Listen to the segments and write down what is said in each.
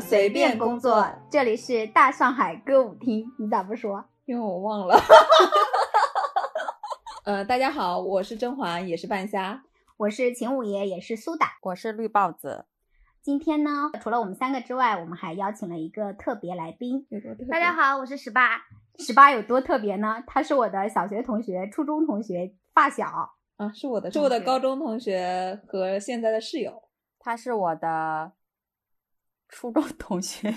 随便工作。这里是大上海歌舞厅，你咋不说？因为我忘了。呃，大家好，我是甄嬛，也是半夏。我是秦五爷，也是苏打。我是绿豹子。今天呢，除了我们三个之外，我们还邀请了一个特别来宾。大家好，我是十八。十八有多特别呢？他是我的小学同学、初中同学、发小啊，是我的，是我的高中同学和现在的室友。他是我的初中同学。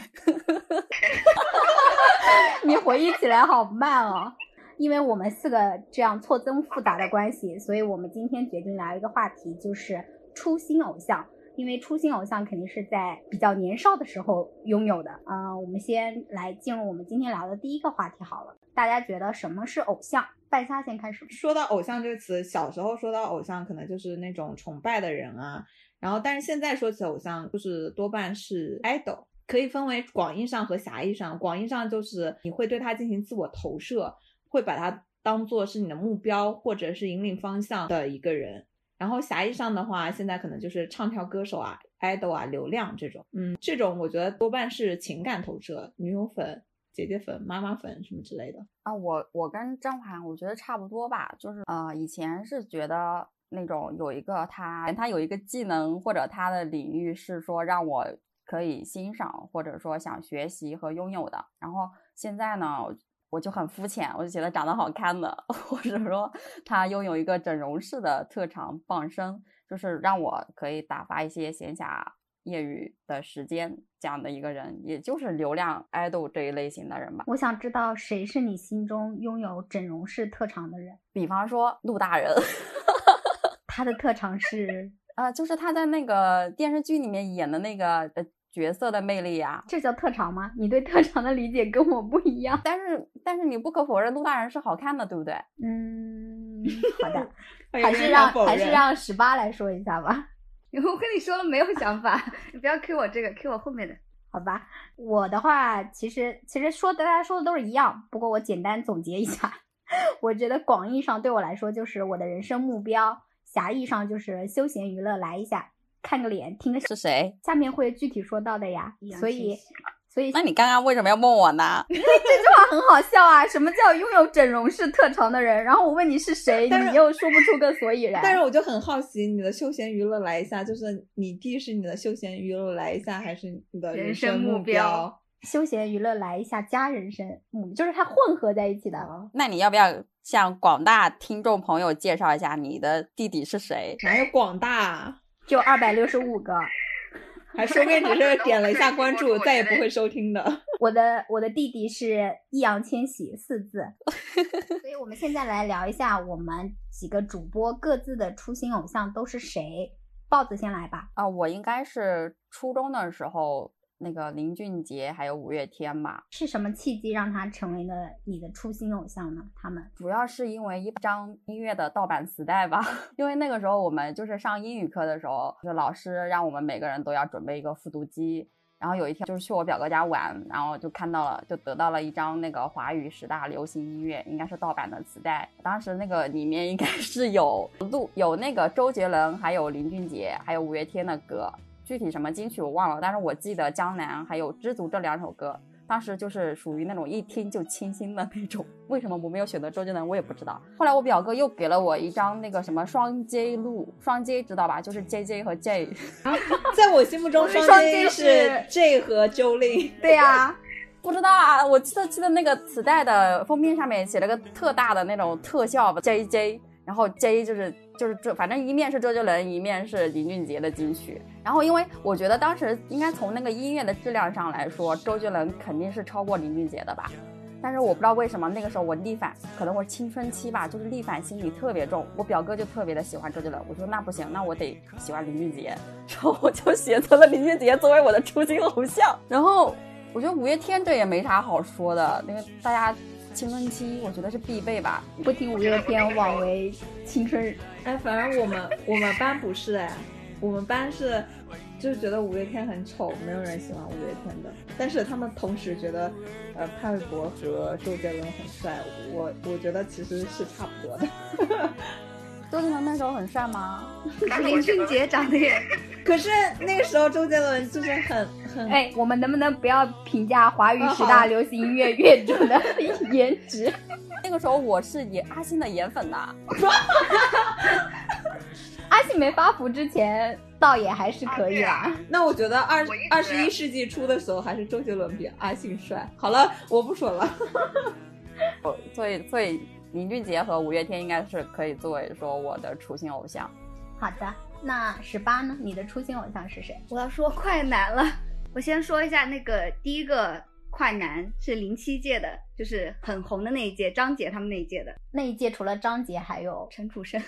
你回忆起来好慢哦。因为我们四个这样错综复杂的关系，所以我们今天决定聊一个话题，就是初心偶像。因为初心偶像肯定是在比较年少的时候拥有的。嗯，我们先来进入我们今天聊的第一个话题好了。大家觉得什么是偶像？半夏先开始。说到偶像这个词，小时候说到偶像，可能就是那种崇拜的人啊。然后，但是现在说起偶像，就是多半是 idol，可以分为广义上和狭义上。广义上就是你会对他进行自我投射。会把它当做是你的目标或者是引领方向的一个人，然后狭义上的话，现在可能就是唱跳歌手啊、idol 啊、流量这种，嗯，这种我觉得多半是情感投射，女友粉、姐姐粉、妈妈粉什么之类的啊。我我跟张涵我觉得差不多吧，就是呃，以前是觉得那种有一个他，他有一个技能或者他的领域是说让我可以欣赏或者说想学习和拥有的，然后现在呢。我就很肤浅，我就觉得长得好看的，或者说他拥有一个整容式的特长傍身，就是让我可以打发一些闲暇业余的时间，这样的一个人，也就是流量爱豆这一类型的人吧。我想知道谁是你心中拥有整容式特长的人？比方说陆大人，他的特长是呃，就是他在那个电视剧里面演的那个呃。角色的魅力呀，这叫特长吗？你对特长的理解跟我不一样。但是，但是你不可否认，陆大人是好看的，对不对？嗯，好的，还是让还是让十八来说一下吧。我跟你说了没有想法，你不要 Q 我这个，Q 我后面的，好吧？我的话，其实其实说大家说的都是一样，不过我简单总结一下，我觉得广义上对我来说就是我的人生目标，狭义上就是休闲娱乐来一下。看个脸，听个是谁？下面会具体说到的呀。所以，所以，那你刚刚为什么要问我呢？因为这句话很好笑啊！什么叫拥有整容式特长的人？然后我问你是谁，你又说不出个所以然。但是我就很好奇，你的休闲娱乐来一下，就是你弟是你的休闲娱乐来一下，还是你的人生目标？休闲娱乐来一下家人生嗯，就是它混合在一起的。那你要不要向广大听众朋友介绍一下你的弟弟是谁？哪有广大？就二百六十五个，还说不定只是点了一下关注，再也不会收听的。我的我的弟弟是易烊千玺四字，所以我们现在来聊一下我们几个主播各自的初心偶像都是谁。豹子先来吧。啊，我应该是初中的时候。那个林俊杰还有五月天吧，是什么契机让他成为了你的初心偶像呢？他们主要是因为一张音乐的盗版磁带吧。因为那个时候我们就是上英语课的时候，就老师让我们每个人都要准备一个复读机。然后有一天就是去我表哥家玩，然后就看到了，就得到了一张那个华语十大流行音乐，应该是盗版的磁带。当时那个里面应该是有录 有那个周杰伦，还有林俊杰，还有五月天的歌。具体什么金曲我忘了，但是我记得《江南》还有《知足》这两首歌，当时就是属于那种一听就清新的那种。为什么我没有选择周杰伦，我也不知道。后来我表哥又给了我一张那个什么双 J 录，双 J 知道吧？就是 J J 和 J。在我心目中，双 J 是 J 和 Jolin。对呀，不知道啊。我记得记得那个磁带的封面上面写了个特大的那种特效 J J。然后 J 就是就是这，反正一面是周杰伦，一面是林俊杰的金曲。然后因为我觉得当时应该从那个音乐的质量上来说，周杰伦肯定是超过林俊杰的吧。但是我不知道为什么那个时候我逆反，可能我青春期吧，就是逆反心理特别重。我表哥就特别的喜欢周杰伦，我说那不行，那我得喜欢林俊杰。然后我就选择了林俊杰作为我的初心偶像。然后我觉得五月天这也没啥好说的，因为大家。青春期，我觉得是必备吧。不听五月天，枉为青春。哎，反正我们 我们班不是哎，我们班是就是觉得五月天很丑，没有人喜欢五月天的。但是他们同时觉得，呃，潘玮柏和周杰伦很帅。我我觉得其实是差不多的。周杰伦那时候很帅吗？林俊杰长得也 可是那个时候周杰伦就是很很哎，我们能不能不要评价华语十大流行音乐乐种的 颜值？那个时候我是颜阿信的颜粉呐，阿信没发福之前，倒也还是可以啦。那我觉得二二十一世纪初的时候，还是周杰伦比阿信帅。好了，我不说了。所以所以林俊杰和五月天应该是可以作为说我的初心偶像。好的，那十八呢？你的初心偶像是谁？我要说快男了。我先说一下那个第一个快男是零七届的，就是很红的那一届，张杰他们那一届的那一届除了张杰，还有陈楚生，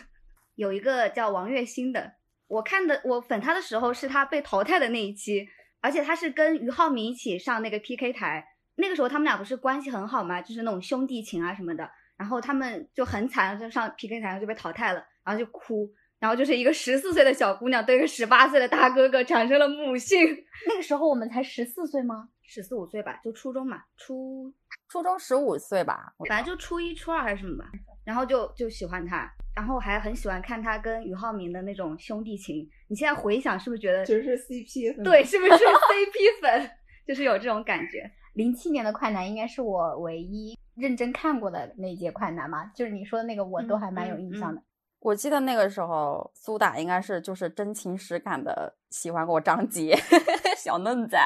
有一个叫王栎鑫的。我看的我粉他的时候是他被淘汰的那一期，而且他是跟俞灏明一起上那个 PK 台。那个时候他们俩不是关系很好嘛，就是那种兄弟情啊什么的。然后他们就很惨，就上 PK 台上就被淘汰了，然后就哭。然后就是一个十四岁的小姑娘对一个十八岁的大哥哥产生了母性，那个时候我们才十四岁吗？十四五岁吧，就初中嘛，初初中十五岁吧，我反正就初一、初二还是什么吧，然后就就喜欢他，然后还很喜欢看他跟俞灏明的那种兄弟情。你现在回想，是不是觉得只是 CP 粉对？是不是 CP 粉？就是有这种感觉。零七年的快男应该是我唯一认真看过的那一届快男嘛，就是你说的那个，我都还蛮有印象的。我记得那个时候苏打应该是就是真情实感的喜欢过张杰，小嫩仔。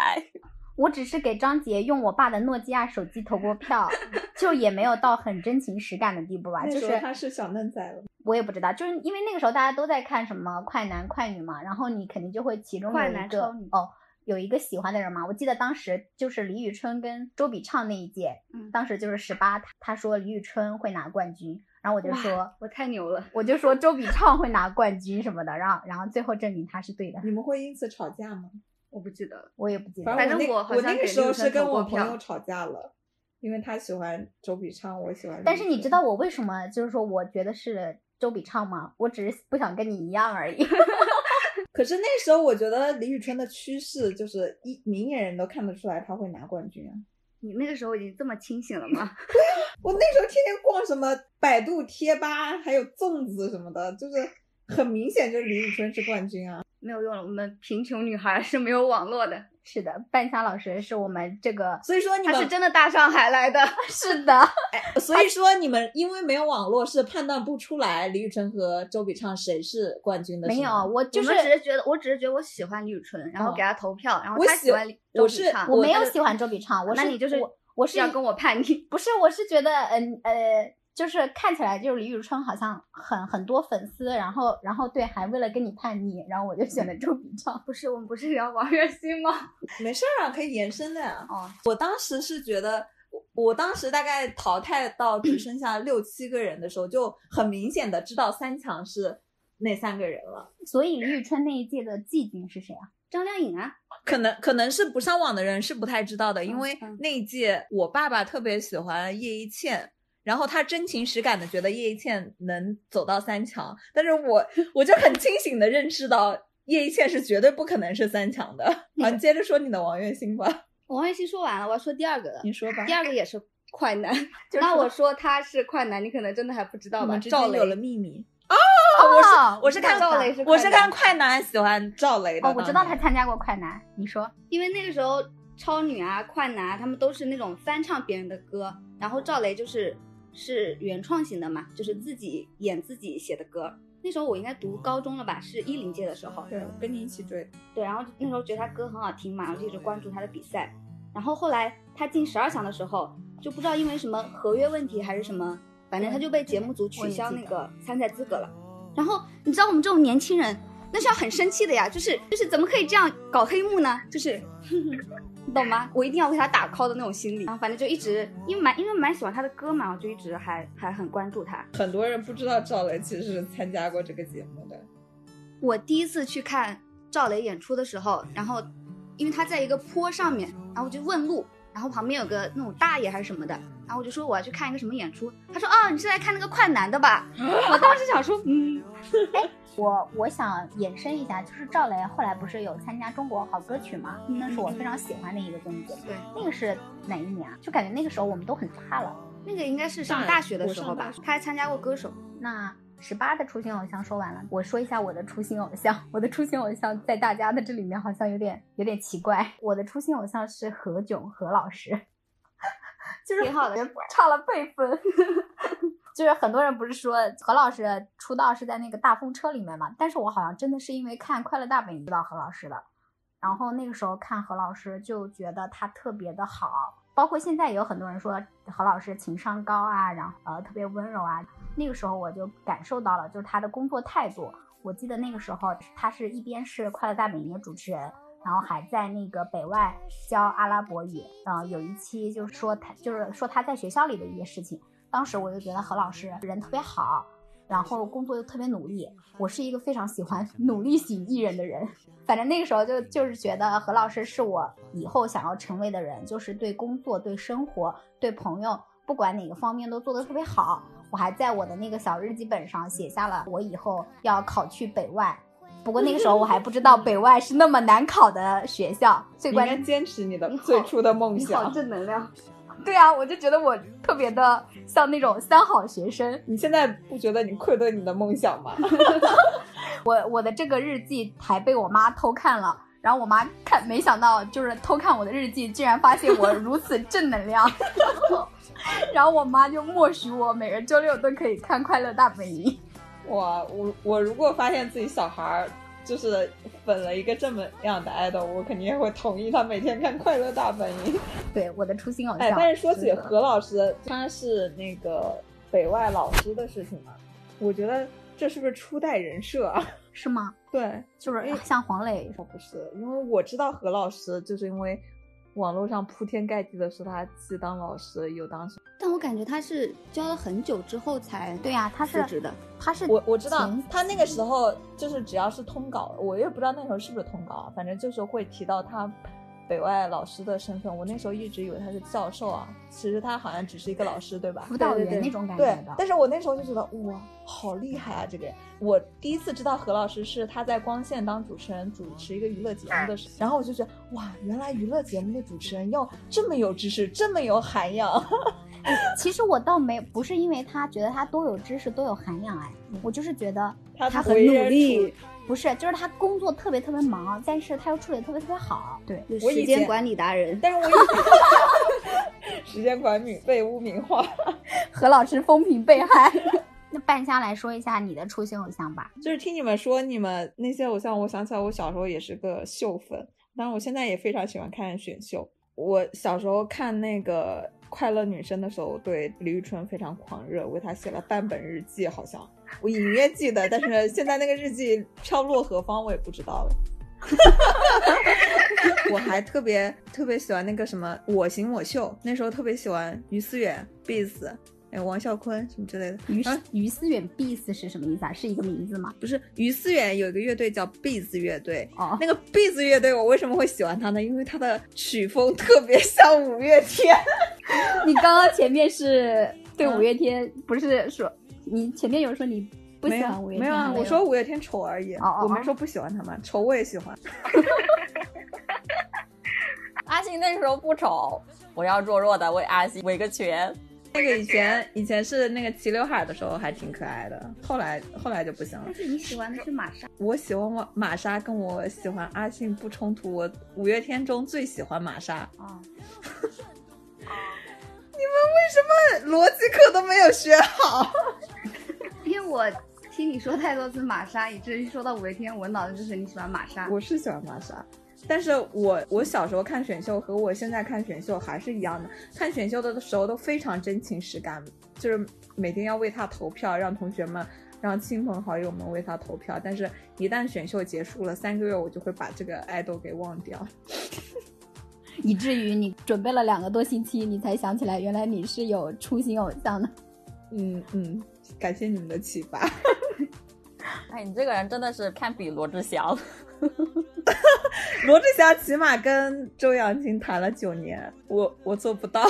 我只是给张杰用我爸的诺基亚手机投过票，就也没有到很真情实感的地步吧。就是他是小嫩仔了。我也不知道，就是因为那个时候大家都在看什么快男快女嘛，然后你肯定就会其中有快一个哦。有一个喜欢的人嘛，我记得当时就是李宇春跟周笔畅那一届，嗯当时就是十八，他说李宇春会拿冠军，然后我就说，我太牛了，我就说周笔畅会拿冠军什么的，然后然后最后证明他是对的，你们会因此吵架吗？我不记得了。我也不记得反。正我我那个时候是跟我朋友吵架了，因为他喜欢周笔畅，我喜欢。但是你知道我为什么就是说我觉得是周笔畅吗？我只是不想跟你一样而已。可是那时候我觉得李宇春的趋势就是一明眼人都看得出来她会拿冠军啊。你那个时候已经这么清醒了吗？我那时候天天逛什么百度贴吧，还有粽子什么的，就是很明显就是李宇春是冠军啊。没有用了，我们贫穷女孩是没有网络的，是的，半夏老师是我们这个所以说你们是，真的大上海来的。是的，所以说你们因为没有网络是判断不出来李宇春和周笔畅谁是冠军的。没有，我就是只是觉得，我只是觉得我喜欢李宇春，然后哦给她投票，然后我喜她喜欢李周我是笔畅。我没有喜欢周笔畅，我是那你就是我我是要跟我叛逆。不是，我是觉得，嗯呃，就是看起来就是李宇春好像很很多粉丝，然后然后对，还为了跟你叛逆，然后我就选了周笔畅。不是，我们不是聊王栎鑫吗？没事儿啊，可以延伸的呀。哦，我当时是觉得，我我当时大概淘汰到只剩下六七个人的时候，就很明显的知道三强是那三个人了。所以李宇春那一届的季军是谁啊？张靓颖啊，可能可能是不上网的人是不太知道的，因为嗯那一届我爸爸特别喜欢叶一茜，然后他真情实感的觉得叶一茜能走到三强，但是我我就很清醒的认识到叶一茜是绝对不可能是三强的。好，你接着说你的王栎鑫吧，王栎鑫说完了，我要说第二个了。你说吧第。二个也是快男，就那我说他是快男，你可能真的还不知道吧？赵雷间有了秘密。哦，我是看赵雷是我是看快男喜欢赵雷的。哦，我知道他参加过快男，你说因为那个时候超女啊、快男啊，他们都是那种翻唱别人的歌，然后赵雷就是是原创型的嘛，就是自己演自己写的歌。那时候我应该读高中了吧，是一零届的时候。对，我跟你一起追。对，然后那时候觉得他歌很好听嘛，然后就一直关注他的比赛。然后后来他进十二强的时候，就不知道因为什么合约问题还是什么，反正他就被节目组取消那个参赛资格了。然后你知道我们这种年轻人，那是要很生气的呀，就是就是怎么可以这样搞黑幕呢？就是 你懂吗？我一定要为他打 call 的那种心理。然后反正就一直因为蛮因为蛮喜欢他的歌嘛，我就一直还还很关注他。很多人不知道赵雷其实是参加过这个节目的。我第一次去看赵雷演出的时候，然后因为他在一个坡上面，然后我就问路，然后旁边有个那种大爷还是什么的，然后我就说我要去看一个什么演出，他说哦你是来看那个快男的吧？我当时想说嗯，哎我我想延伸一下，就是赵雷后来不是有参加中国好歌曲吗？嗯那是我非常喜欢的一个综艺节目。对，那个是哪一年啊？就感觉那个时候我们都很大了。那个应该是上大大学的时候吧他还参加过歌手，那十八的初心偶像说完了，我说一下我的初心偶像。我的初心偶像在大家的这里面好像有点有点奇怪。我的初心偶像是何炅何老师，就是挺好的差了辈分。就是很多人不是说何老师出道是在那个大风车里面嘛？但是我好像真的是因为看《快乐大本营》知道何老师的，然后那个时候看何老师就觉得他特别的好，包括现在也有很多人说何老师情商高啊，然后呃特别温柔啊。那个时候我就感受到了，就是他的工作态度。我记得那个时候他是一边是《快乐大本营》的主持人，然后还在那个北外教阿拉伯语。嗯、有一期就是说他就是说他在学校里的一些事情。当时我就觉得何老师人特别好，然后工作又特别努力。我是一个非常喜欢 努力型艺人的人，反正那个时候就就是觉得何老师是我以后想要成为的人，就是对工作、对生活、对朋友，不管哪个方面都做得特别好。我还在我的那个小日记本上写下了我以后要考去北外。不过那个时候我还不知道北外是那么难考的学校，最关键坚持你的最初的梦你好想。正能量。对啊，我就觉得我特别的像那种三好学生。你现在不觉得你愧对你的梦想吗？我我的这个日记还被我妈偷看了，然后我妈看，没想到就是偷看我的日记，竟然发现我如此正能量，然后我妈就默许我每个周六都可以看《快乐大本营》。哇，我我如果发现自己小孩儿就是粉了一个这么样的 idol，我肯定也会同意他每天看《快乐大本营》。对，我的初心偶哎，像。但是说起何老师，他是那个北外老师的事情嘛，我觉得这是不是初代人设啊？是吗？对，就是哎像黄磊哦不是，因为我知道何老师，就是因为网络上铺天盖地的说他既当老师又当什么。但我感觉他是教了很久之后才对呀、他是辞职的。他是我我知道他那个时候就是只要是通稿，我也不知道那时候是不是通稿啊，反正就是会提到他北外老师的身份。我那时候一直以为他是教授啊，其实他好像只是一个老师，对吧？辅导员那种感觉对，。但是我那时候就觉得哇，好厉害啊！这个人，我第一次知道何老师是他在光线当主持人，主持一个娱乐节目的时候，然后我就觉得哇，原来娱乐节目的主持人要这么有知识，这么有涵养。其实我倒没不是因为他觉得他多有知识多有涵养，哎，我就是觉得他他很努力处，不是，就是他工作特别特别忙，但是他又处理特别特别好。对，我以前时间管理达人。但是我以 时间管理被污名化。何老师风评被害。那半夏来说一下你的初心偶像吧。就是听你们说你们那些偶像，我想起来我小时候也是个秀粉，当然我现在也非常喜欢看选秀。我小时候看那个快乐女生的时候，对李宇春非常狂热，为她写了半本日记，好像我隐约记得，但是现在那个日记飘落何方，我也不知道了。我还特别特别喜欢那个什么《我行我秀》，那时候特别喜欢于思远、还有王啸坤什么之类的。于啊于思远 Beats 是什么意思啊？是一个名字吗？不是于思远有一个乐队叫 Biz 乐队，哦，那个 Biz 乐队我为什么会喜欢他呢？因为他的曲风特别像五月天。你刚刚前面是对嗯五月天，不是说你前面有说你不喜欢五月天？没有啊，我说五月天丑而已，哦哦哦我没说不喜欢他们，丑我也喜欢。阿信那时候不丑，我要弱弱的为阿信围个拳。那个以前以前是那个齐刘海的时候还挺可爱的，后来后来就不行了但。是你喜欢的是玛莎，我喜欢我玛莎，跟我喜欢阿信不冲突。我五月天中最喜欢玛莎啊。哦，为什么逻辑课都没有学好？因为我听你说太多次玛莎，以至于说到五月天，我脑子就是你喜欢玛莎。我是喜欢玛莎，但是我我小时候看选秀和我现在看选秀还是一样的，看选秀的时候都非常真情实感，就是每天要为他投票，让同学们。让亲朋好友们为他投票，但是一旦选秀结束了三个月，我就会把这个爱豆给忘掉。以至于你准备了两个多星期，你才想起来原来你是有初心偶像的。嗯嗯，感谢你们的启发。哎，你这个人真的是堪比罗志祥。罗志祥起码跟周扬青谈了九年，我我做不到。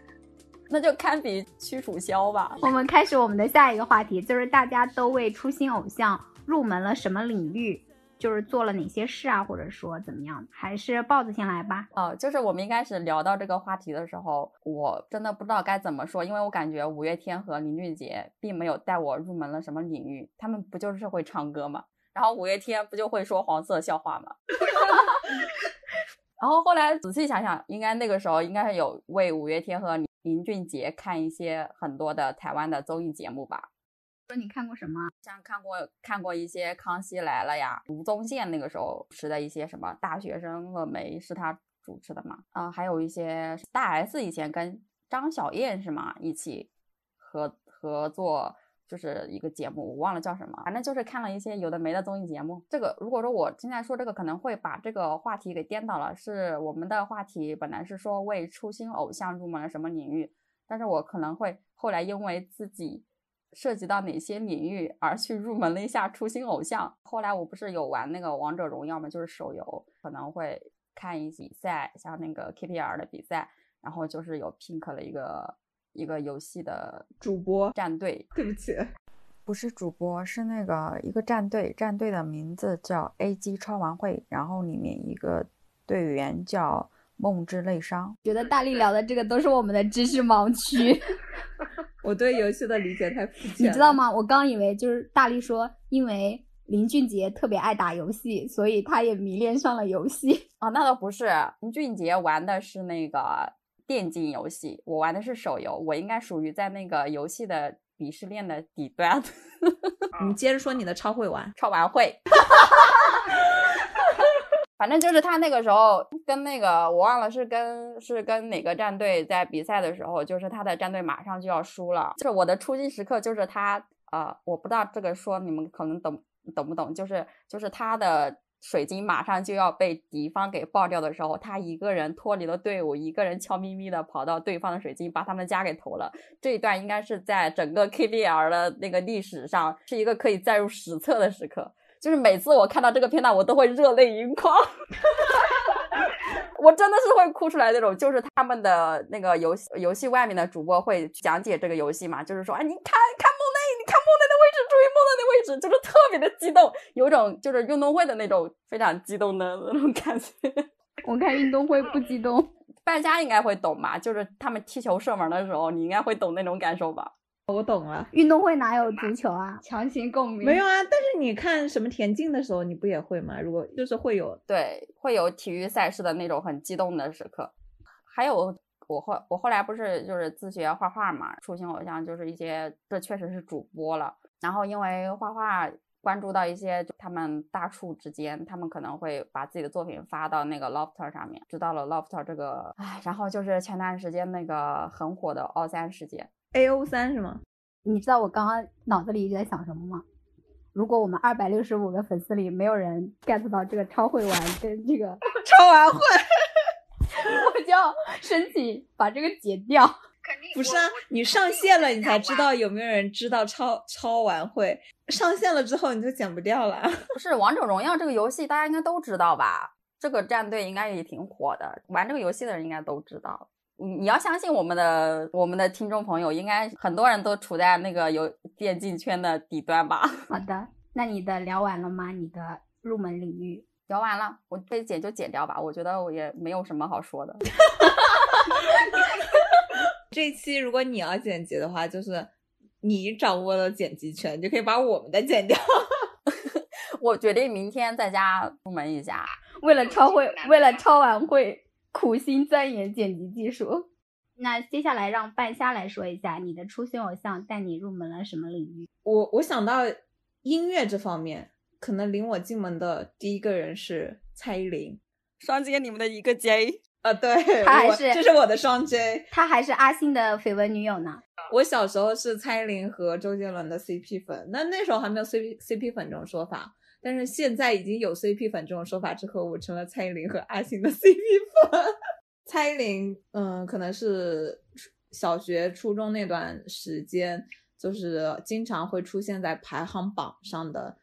那就堪比屈楚萧吧。我们开始我们的下一个话题，就是大家都为初心偶像入门了什么领域？就是做了哪些事啊，或者说怎么样？还是豹子先来吧。哦，就是我们一开始聊到这个话题的时候，我真的不知道该怎么说，因为我感觉五月天和林俊杰并没有带我入门了什么领域，他们不就是会唱歌吗？然后五月天不就会说黄色笑话吗？然后后来仔细想想，应该那个时候应该是有为五月天和林林俊杰看一些很多的台湾的综艺节目吧。说你看过什么？像看过看过一些《康熙来了》呀，吴宗宪那个时候持的一些什么《大学生了没》是他主持的嘛？啊，还有一些大 S 以前跟张小燕是吗一起合合作，就是一个节目，我忘了叫什么，反正就是看了一些有的没的综艺节目。这个如果说我现在说这个，可能会把这个话题给颠倒了。是我们的话题本来是说为初心偶像入门了什么领域，但是我可能会后来因为自己。涉及到哪些领域而去入门了一下初心偶像。后来我不是有玩那个王者荣耀嘛，就是手游，可能会看一比赛，像那个 KPL 的比赛，然后就是有 pink 了一个一个游戏的主播战队。对不起，不是主播，是那个一个战队，战队的名字叫 AG 超玩会，然后里面一个队员叫梦之泪伤。觉得大力聊的这个都是我们的知识盲区。我对游戏的理解太肤浅，你知道吗？我刚以为就是大力说，因为林俊杰特别爱打游戏，所以他也迷恋上了游戏。哦，那倒不是，林俊杰玩的是那个电竞游戏，我玩的是手游，我应该属于在那个游戏的鄙视链的底端。你接着说你的超会玩，超玩会。反正就是他那个时候跟那个我忘了是跟是跟哪个战队在比赛的时候，就是他的战队马上就要输了。就是我的出击时刻，就是他呃，我不知道这个说你们可能懂懂不懂，就是就是他的水晶马上就要被敌方给爆掉的时候，他一个人脱离了队伍，一个人悄咪咪的跑到对方的水晶，把他们家给投了。这一段应该是在整个 KBL 的那个历史上是一个可以载入史册的时刻。就是每次我看到这个片段，我都会热泪盈眶，我真的是会哭出来那种。就是他们的那个游戏游戏外面的主播会讲解这个游戏嘛，就是说，哎，你看看梦内，你看梦内的位置，注意梦内的位置，就是特别的激动，有种就是运动会的那种非常激动的那种感觉。我看运动会不激动，败家应该会懂吧？就是他们踢球射门的时候，你应该会懂那种感受吧？我懂了，运动会哪有足球啊？强行共鸣。没有啊，但是你看什么田径的时候，你不也会吗？如果就是会有，对，会有体育赛事的那种很激动的时刻。还有我后我后来不是就是自学画画嘛，初心偶像就是一些，这确实是主播了。然后因为画画关注到一些他们大处之间，他们可能会把自己的作品发到那个 Lofter 上面，知道了 Lofter 这个，唉，然后就是前段时间那个很火的奥三事件。A O 三是吗？你知道我刚刚脑子里一直在想什么吗？如果我们二百六十五个粉丝里没有人 get 到这个超会玩跟这个 超玩会，我就要申请把这个解掉。不是啊，你上线了，你才知道有没有人知道超超玩会。上线了之后你就剪不掉了。不是王者荣耀这个游戏，大家应该都知道吧？这个战队应该也挺火的，玩这个游戏的人应该都知道。你你要相信我们的我们的听众朋友，应该很多人都处在那个有电竞圈的底端吧？好的，那你的聊完了吗？你的入门领域聊完了，我被剪就剪掉吧，我觉得我也没有什么好说的。这期如果你要剪辑的话，就是你掌握了剪辑权，就可以把我们的剪掉。我决定明天在家出门一下，为了超会，为了超晚会。苦心钻研剪辑技术。那接下来让半夏来说一下，你的初心偶像带你入门了什么领域？我我想到音乐这方面，可能领我进门的第一个人是蔡依林，双接你们的一个 J 啊，对，他还是这是我的双 J，他还是阿信的绯闻女友呢。我小时候是蔡依林和周杰伦的 CP 粉，那那时候还没有 CP CP 粉这种说法。但是现在已经有 CP 粉这种说法之后，我成了蔡依林和阿信的 CP 粉。蔡依林，嗯，可能是小学、初中那段时间，就是经常会出现在排行榜上的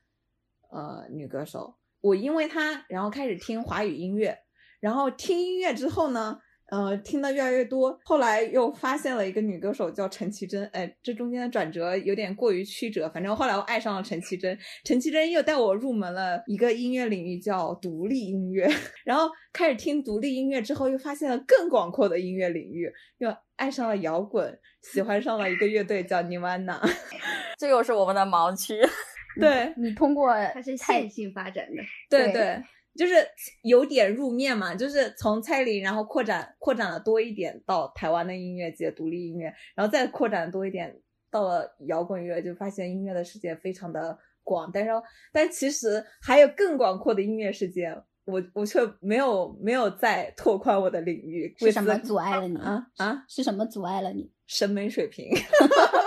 呃女歌手。我因为她，然后开始听华语音乐，然后听音乐之后呢，呃，听的越来越多，后来又发现了一个女歌手叫陈绮贞，哎，这中间的转折有点过于曲折。反正后来我爱上了陈绮贞，陈绮贞又带我入门了一个音乐领域，叫独立音乐。然后开始听独立音乐之后，又发现了更广阔的音乐领域，又爱上了摇滚，喜欢上了一个乐队叫 Nirvana。这又是我们的盲区。对你通过它是线性发展的。对对对，就是有点入面嘛，就是从蔡依林，然后扩展扩展了多一点到台湾的音乐界、独立音乐，然后再扩展多一点到了摇滚乐，就发现音乐的世界非常的广，但是但其实还有更广阔的音乐世界，我我却没有没有再拓宽我的领域，是什么阻碍了你啊啊？是什么阻碍了你？审美水平。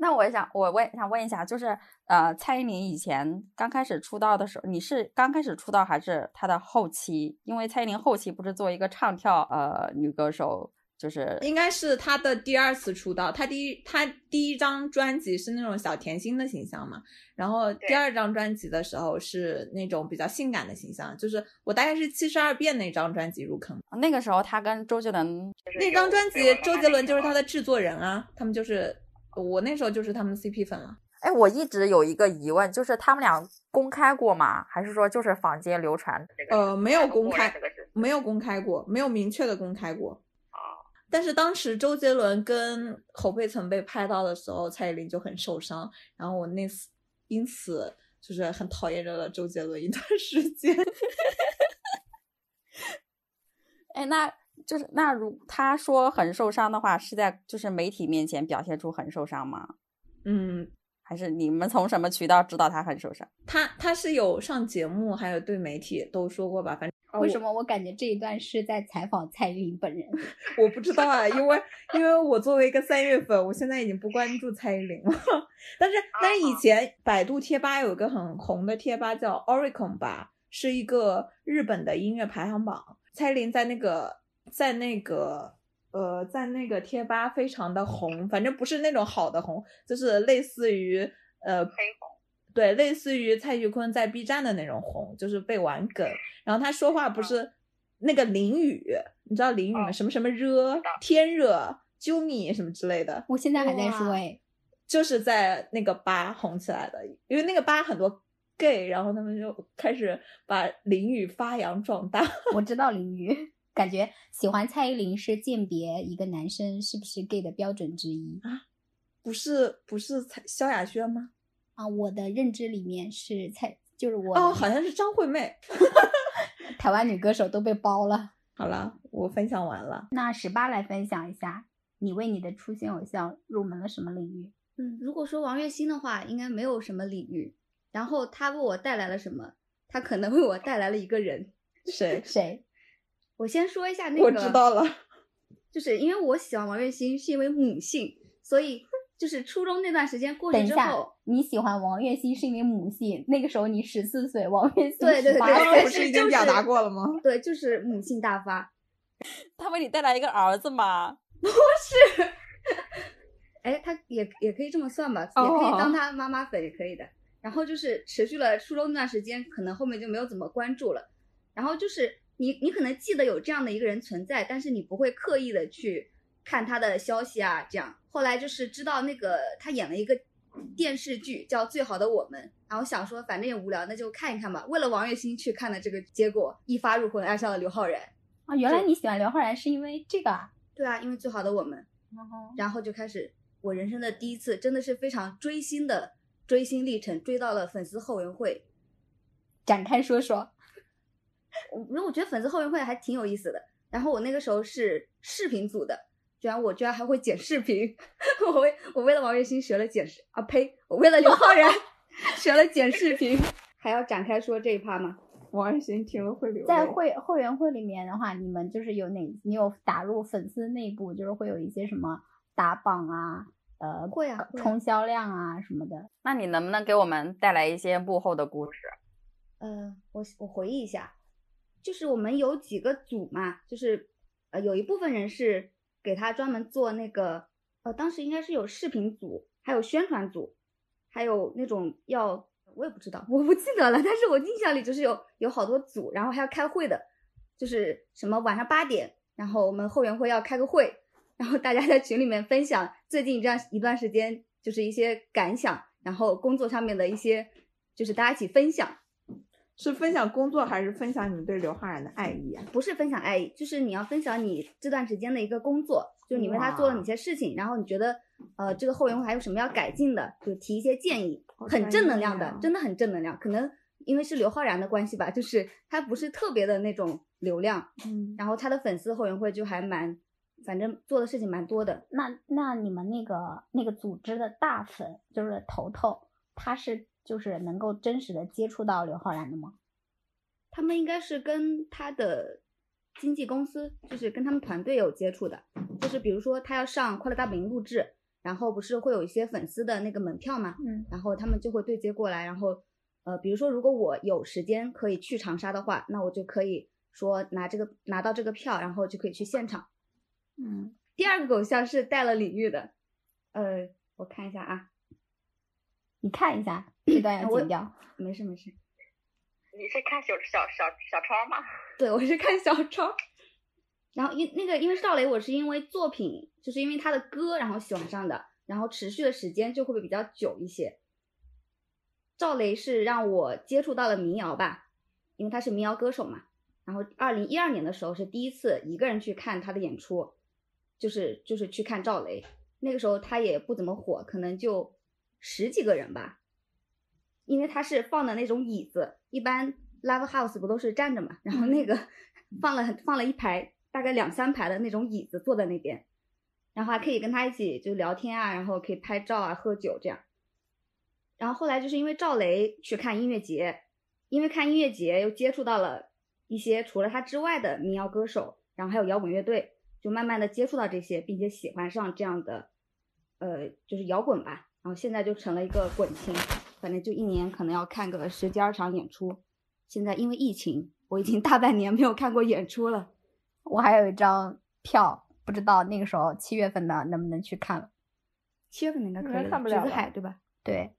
那我想，我我也想问一下，就是呃，蔡依林以前刚开始出道的时候，你是刚开始出道还是她的后期？因为蔡依林后期不是做一个唱跳呃女歌手，就是应该是她的第二次出道。她第一她第一张专辑是那种小甜心的形象嘛，然后第二张专辑的时候是那种比较性感的形象，就是我大概是七十二变那张专辑入坑。那个时候她跟周杰伦那张专辑，周杰伦就是她的制作人啊，他们就是。我那时候就是他们 CP 粉了。哎，我一直有一个疑问，就是他们俩公开过吗？还是说就是坊间流传？呃，没有公开，没有公开过，没有明确的公开过。啊。但是当时周杰伦跟侯佩岑被拍到的时候，蔡依林就很受伤，然后我那次因此就是很讨厌着了周杰伦一段 时间。哎，那。就是那如他说很受伤的话，是在就是媒体面前表现出很受伤吗？嗯，还是你们从什么渠道知道他很受伤？他他是有上节目，还有对媒体都说过吧？反正为什么我感觉这一段是在采访蔡依林本人？我不知道啊，因为因为我作为一个三月粉，我现在已经不关注蔡依林了。但是但是以前百度贴吧有一个很红的贴吧叫 Oricon 吧，是一个日本的音乐排行榜，蔡依林在那个。在那个呃，在那个贴吧非常的红，反正不是那种好的红，就是类似于呃黑红，对，类似于蔡徐坤在 B 站的那种红，就是被玩梗。然后他说话不是那个淋雨，你知道淋雨吗？什么什么热，天热，啾咪什么之类的。我现在还在说哎，就是在那个吧红起来的，因为那个吧很多 gay，然后他们就开始把淋雨发扬壮大。我知道淋雨。感觉喜欢蔡依林是鉴别一个男生是不是 gay 的标准之一啊？不是不是蔡萧亚轩吗？啊，我的认知里面是蔡，就是我哦，好像是张惠妹。台湾女歌手都被包了。好了，我分享完了。那十八来分享一下，你为你的初心偶像入门了什么领域？嗯，如果说王栎鑫的话，应该没有什么领域。然后他为我带来了什么？他可能为我带来了一个人。谁？谁？我先说一下那个，我知道了，就是因为我喜欢王栎鑫是因为母性，所以就是初中那段时间过去之后，你喜欢王栎鑫是因为母性，那个时候你十四岁，王栎鑫对对对，刚刚不是已经表达过了吗？对，就是母性大发。他为你带来一个儿子吗？不是，哎，他也也可以这么算吧，也可以当他妈妈粉也可以的。然后就是持续了初中那段时间，可能后面就没有怎么关注了。然后就是。你你可能记得有这样的一个人存在，但是你不会刻意的去看他的消息啊，这样。后来就是知道那个他演了一个电视剧叫《最好的我们》，然后想说反正也无聊，那就看一看吧。为了王栎鑫去看的这个结果，一发入魂，爱上了刘昊然。啊，原来你喜欢刘昊然是因为这个啊？对啊，因为《最好的我们》，然后就开始我人生的第一次，真的是非常追星的追星历程，追到了粉丝后援会，展开说说。我因为我觉得粉丝后援会还挺有意思的，然后我那个时候是视频组的，居然我居然还会剪视频，我为我为了王栎鑫学了剪视啊呸，我为了刘昊然 学了剪视频，还要展开说这一趴吗？王栎鑫听了会流泪在会后援会里面的话，你们就是有哪你有打入粉丝内部，就是会有一些什么打榜啊，呃会啊，冲销量啊什么的。那你能不能给我们带来一些幕后的故事？呃，我我回忆一下。就是我们有几个组嘛，就是呃有一部分人是给他专门做那个，呃当时应该是有视频组，还有宣传组，还有那种要我也不知道，我不记得了，但是我印象里就是有有好多组，然后还要开会的，就是什么晚上八点然后我们后援会要开个会，然后大家在群里面分享最近这样一段时间就是一些感想，然后工作上面的一些，就是大家一起分享，是分享工作还是分享你们对刘昊然的爱意啊？不是分享爱意，就是你要分享你这段时间的一个工作，就是你为他做了哪些事情，然后你觉得呃这个后援会还有什么要改进的，就提一些建议，很正能量的，真的很正能量。可能因为是刘昊然的关系吧，就是他不是特别的那种流量，嗯，然后他的粉丝后援会就还蛮，反正做的事情蛮多的。那那你们那个那个组织的大粉就是头头，他是就是能够真实的接触到刘昊然的吗？他们应该是跟他的经纪公司，就是跟他们团队有接触的，就是比如说他要上《快乐大本营》录制，然后不是会有一些粉丝的那个门票嘛，嗯，然后他们就会对接过来，然后呃，比如说如果我有时间可以去长沙的话，那我就可以说拿这个拿到这个票，然后就可以去现场。嗯，第二个偶像是带了领域的，呃，我看一下啊，你看一下这段要剪掉。没事没事，你是看小小小小超吗？对，我是看小超。然后因那个因为赵雷，我是因为作品，就是因为他的歌，然后喜欢上的，然后持续的时间就会比较久一些。赵雷是让我接触到了民谣吧，因为他是民谣歌手嘛。然后二零一二年的时候是第一次一个人去看他的演出，就是就是去看赵雷。那个时候他也不怎么火，可能就十几个人吧，因为他是放的那种椅子，一般 live house 不都是站着嘛，然后那个放了放了一排，大概两三排的那种椅子坐在那边，然后还可以跟他一起就聊天啊，然后可以拍照啊、喝酒这样。然后后来就是因为赵雷去看音乐节，因为看音乐节又接触到了一些除了他之外的民谣歌手，然后还有摇滚乐队，就慢慢的接触到这些，并且喜欢上这样的，呃，就是摇滚吧。然后现在就成了一个滚青，反正就一年可能要看个十几二场演出。现在因为疫情，我已经 大半年没有看过演出了。我还有一张票，不知道那个时候七月份的能不能去看了。七月份应该可应该以，看不了了橘子海对吧？对，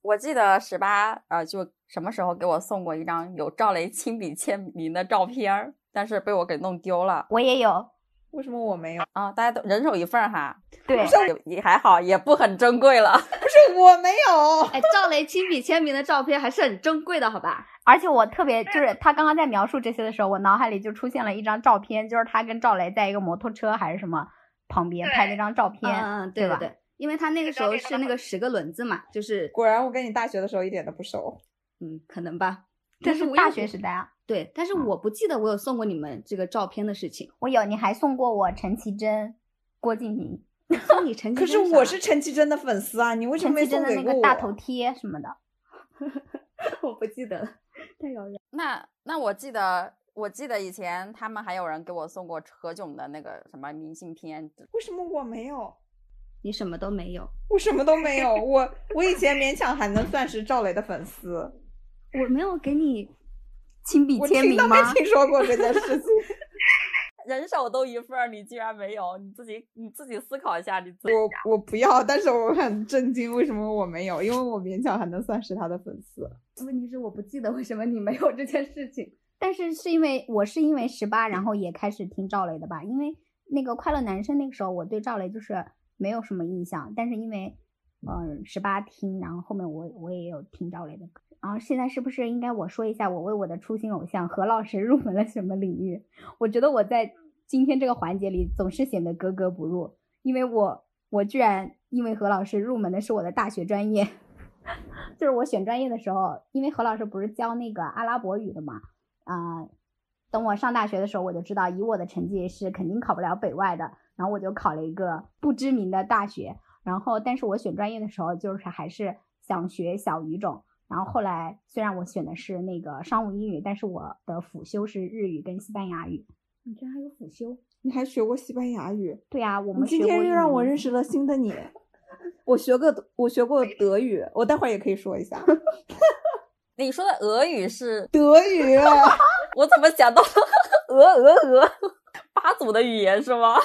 我记得十八呃，就什么时候给我送过一张有赵雷亲笔签名的照片儿，但是被我给弄丢了我也有。为什么我没有？啊！大家都人手一份儿哈，对，也也还好，也不很珍贵了。不是我没有，哎，赵雷亲笔签名的照片还是很珍贵的，好吧？而且我特别就是他刚刚在描述这些的时候，我脑海里就出现了一张照片，就是他跟赵雷在一个摩托车还是什么旁边对拍那张照片，嗯嗯，对对吧对对，因为他那个时候是那个十个轮子嘛，就是果然我跟你大学的时候一点都不熟。嗯，可能吧。这是我是大学时代啊。对，但是我不记得我有送过你们这个照片的事情。我有，你还送过我陈绮贞、郭敬明、送你陈绮可是我是陈绮贞的粉丝啊，你为什么没陈绮贞的送给过我？那个大头贴什么的。我不记得了，太遥远。那那我记得，我记得以前他们还有人给我送过何炅的那个什么明信片，为什么我没有？你什么都没有，我什么都没有，我我以前勉强还能算是赵雷的粉丝，我没有给你。亲笔我听都签名吗没？听说过这件事情。人手都一份儿，你居然没有，你自己你自己思考一下，你自己我我不要，但是我很震惊，为什么我没有？因为我勉强还能算是他的粉丝。问题是我不记得为什么你没有这件事情。但是是因为我是因为十八，然后也开始听赵雷的吧，因为那个快乐男生那个时候我对赵雷就是没有什么印象，但是因为嗯十八听，然后后面我我也有听赵雷的歌。然后现在是不是应该我说一下我为我的初心偶像何老师入门了什么领域？我觉得我在今天这个环节里总是显得格格不入，因为我我居然因为何老师入门的是我的大学专业，就是我选专业的时候，因为何老师不是教那个阿拉伯语的嘛，啊、等我上大学的时候，我就知道以我的成绩是肯定考不了北外的，然后我就考了一个不知名的大学，然后但是我选专业的时候就是还是想学小语种。然后后来虽然我选的是那个商务英语，但是我的辅修是日语跟西班牙语。你居然还有辅修？你还学过西班牙语？对呀、我们今天又让我认识了新的你。我学过，我学过德语，我待会儿也可以说一下 你说的俄语是，德语。我怎么想到俄俄俄八组的语言是吗？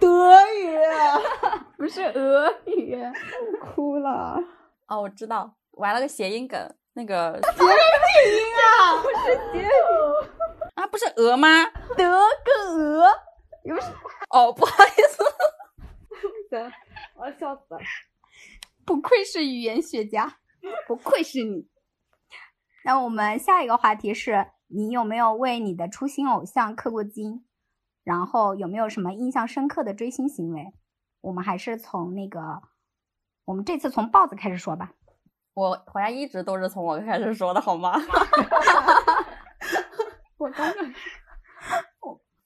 德语，不是俄语，哭了。哦，我知道，我还了个谐音梗，那个谐音啊！啊，不是鹅吗？德跟鹅，有 什哦，不好意思，行，我要笑死了。不愧是语言学家。不愧是你。那我们下一个话题是你有没有为你的初心偶像氪过金？然后有没有什么印象深刻的追星行为？我们还是从那个，我们这次从豹子开始说吧。我好像一直都是从我开始说的，好吗？我刚刚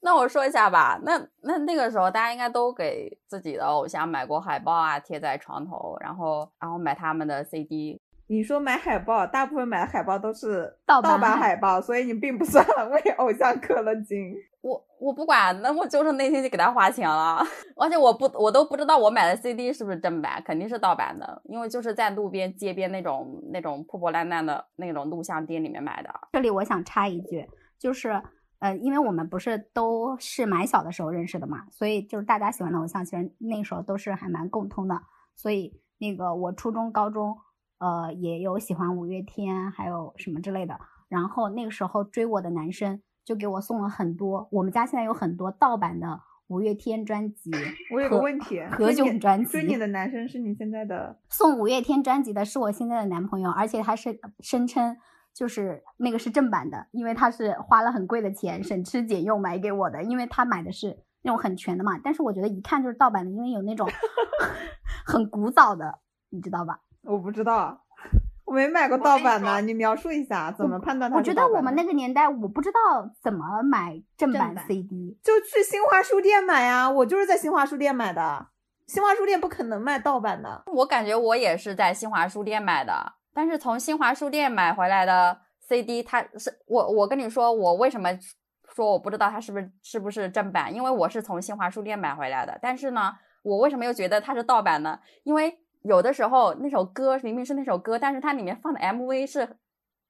那我说一下吧，那那那个时候大家应该都给自己的偶像买过海报啊，贴在床头，然后然后买他们的 CD。你说买海报，大部分买的海报都是盗版盗版海海报，所以你并不算 为偶像氪了金。我我不管，那我就是内心就给他花钱了，而且我不我都不知道我买的 CD 是不是正版，肯定是盗版的，因为就是在路边街边那种那种破破烂烂的那种录像店里面买的。这里我想插一句，就是呃，因为我们不是都是蛮小的时候认识的嘛，所以就是大家喜欢的偶像，其实那时候都是还蛮共通的。所以那个我初中、高中，呃，也有喜欢五月天，还有什么之类的。然后那个时候追我的男生就给我送了很多，我们家现在有很多盗版的五月天专辑。我有个问题，何炅专辑追你的男生是你现在的送五月天专辑的是我现在的男朋友，而且他是声称就是那个是正版的，因为他是花了很贵的钱省吃俭用买给我的，因为他买的是那种很全的嘛。但是我觉得一看就是盗版的，因为有那种 很古早的，你知道吧？我不知道，我没买过盗版的，你描述一下怎么判断它我觉得我们那个年代我不知道怎么买正版正版 CD，就去新华书店买呀，我就是在新华书店买的，新华书店不可能卖盗版的。我感觉我也是在新华书店买的，但是从新华书店买回来的 CD，它是我我跟你说，我为什么说我不知道它是不是是不是正版？因为我是从新华书店买回来的，但是呢，我为什么又觉得它是盗版呢？因为有的时候那首歌明明是那首歌，但是它里面放的 MV 是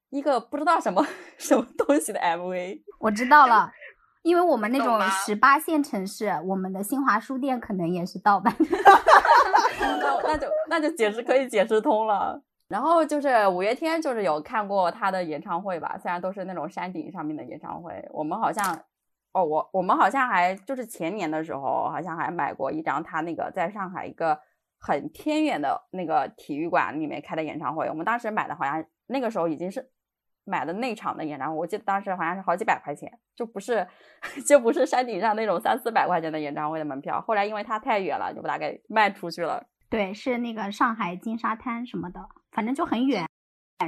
一个不知道什么 什么东西的 MV。我知道了。因为我们那种十八线城市，我们的新华书店可能也是盗版的。那那就那就解释可以解释通了。然后就是五月天，就是有看过他的演唱会吧，虽然都是那种山顶上面的演唱会，我们好像，哦，我我们好像还就是前年的时候，好像还买过一张他那个在上海一个很偏远的那个体育馆里面开的演唱会，我们当时买的好像那个时候已经是买的内场的演唱会，我记得当时好像是好几百块钱，就不是 就不是山顶上那种三四百块钱的演唱会的门票，后来因为它太远了，就把它给卖出去了。对，是那个上海金沙滩什么的，反正就很远，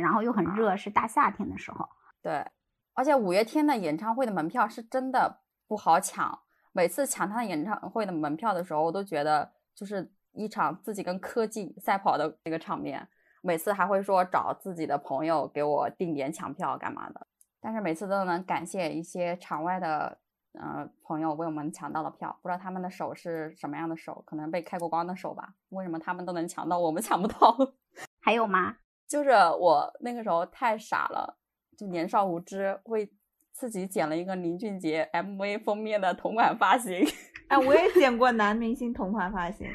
然后又很热，是大夏天的时候。对，而且五月天的演唱会的门票是真的不好抢，每次抢他的演唱会的门票的时候，我都觉得就是一场自己跟科技赛跑的那个场面。每次还会说找自己的朋友给我定点抢票干嘛的，但是每次都能感谢一些场外的呃朋友为我们抢到了票，不知道他们的手是什么样的手，可能被开过光的手吧？为什么他们都能抢到，我们抢不到？还有吗？就是我那个时候太傻了，就年少无知，会自己剪了一个林俊杰 MV 封面的同款发型。哎，我也剪过 男明星同款发型，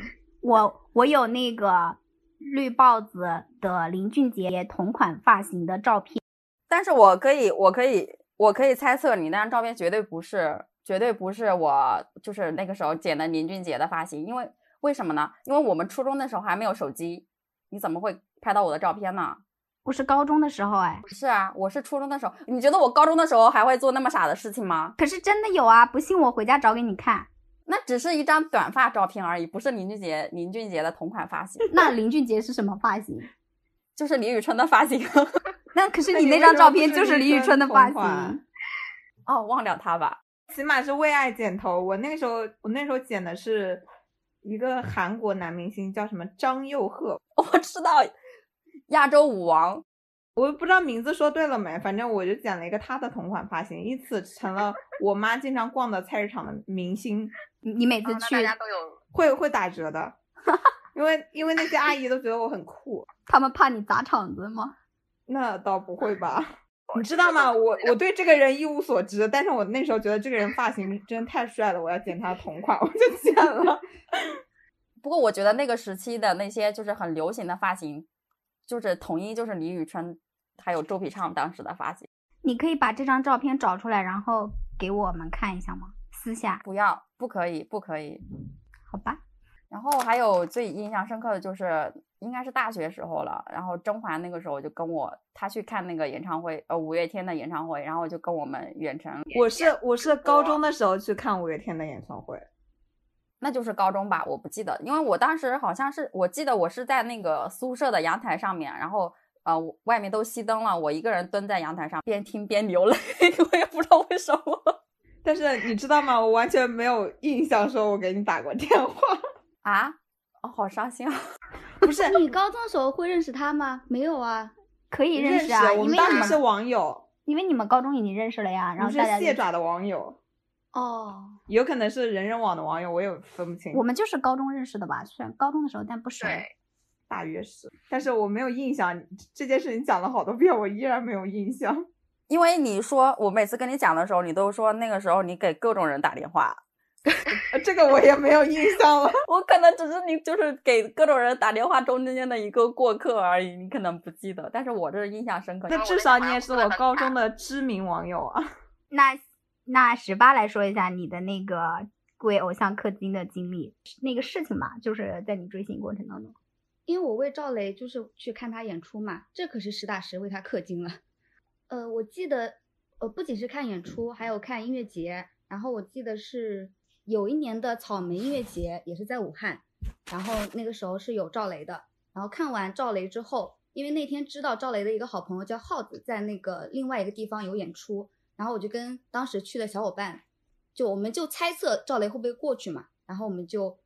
我我有那个绿豹子的林俊杰同款发型的照片，但是我可以，我可以，我可以猜测你那张照片绝对不是，绝对不是我就是那个时候剪的林俊杰的发型，因为为什么呢？因为我们初中的时候还没有手机，你怎么会拍到我的照片呢？我是高中的时候哎，是啊，我是初中的时候，你觉得我高中的时候还会做那么傻的事情吗？可是真的有啊，不信我回家找给你看。那只是一张短发照片而已，不是林俊杰林俊杰的同款发型，那林俊杰是什么发型？就是李宇春的发型。那可是你那张照片就是是李宇春的发型。哦，忘掉他吧。起码是为爱剪头。我那个时候，我那时候剪的是一个韩国男明星，叫什么张佑赫，我知道，亚洲舞王。我不知道名字说对了没，反正我就剪了一个他的同款发型，因此成了我妈经常逛的菜市场的明星，你你每次去大家都有会会打折的，因为因为那些阿姨都觉得我很酷。他们怕你砸场子吗？那倒不会吧？你知道吗？我我对这个人一无所知，但是我那时候觉得这个人发型真的太帅了，我要剪他的同款，我就剪了。不过我觉得那个时期的那些就是很流行的发型，就是统一就是李宇春还有周笔畅当时的发型。你可以把这张照片找出来，然后给我们看一下吗？私下不要，不可以，不可以。好吧。然后还有最印象深刻的就是，应该是大学时候了。然后甄嬛那个时候就跟我，她去看那个演唱会，呃，五月天的演唱会，然后就跟我们远程，我是我是高中的时候去看五月天的演唱会，那就是高中吧，我不记得，因为我当时好像是，我记得我是在那个宿舍的阳台上面，然后呃，外面都熄灯了，我一个人蹲在阳台上，边听边流泪，我也不知道为什么 但是你知道吗？我完全没有印象说我给你打过电话。啊，哦，好伤心啊。不是你高中的时候会认识他吗？没有啊。可以认识啊，我因为你们们当时是网友，因为你们高中已经认识了呀，然后大家就蟹爪的网友，哦，有可能是人人网的网友，我也分不清。我们就是高中认识的吧？虽然高中的时候，但不熟。对，大约是，但是我没有印象。这件事情讲了好多遍，我依然没有印象。因为你说我每次跟你讲的时候，你都说那个时候你给各种人打电话，呃这个我也没有印象了。我可能只是你就是给各种人打电话中间的一个过客而已，你可能不记得，但是我这是印象深刻。那至少你也是我高中的知名网友啊。那那十八来说一下你的那个为偶像氪金的经历，那个事情吧，就是在你追星过程当中。因为我为赵雷就是去看他演出嘛，这可是实打实为他氪金了。呃，我记得，呃，不仅是看演出，还有看音乐节。然后我记得是有一年的草莓音乐节，也是在武汉。然后那个时候是有赵雷的。然后看完赵雷之后，因为那天知道赵雷的一个好朋友叫耗子，在那个另外一个地方有演出，然后我就跟当时去的小伙伴，就我们就猜测赵雷会不会过去嘛。然后我们就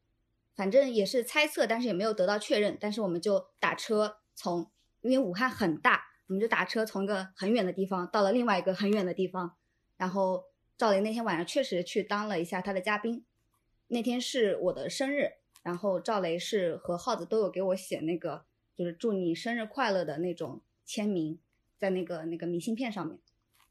反正也是猜测，但是也没有得到确认。但是我们就打车从，因为武汉很大，我们就打车从一个很远的地方到了另外一个很远的地方。然后赵雷那天晚上确实去当了一下他的嘉宾。那天是我的生日，然后赵雷是和耗子都有给我写那个就是祝你生日快乐的那种签名，在那个那个明信片上面。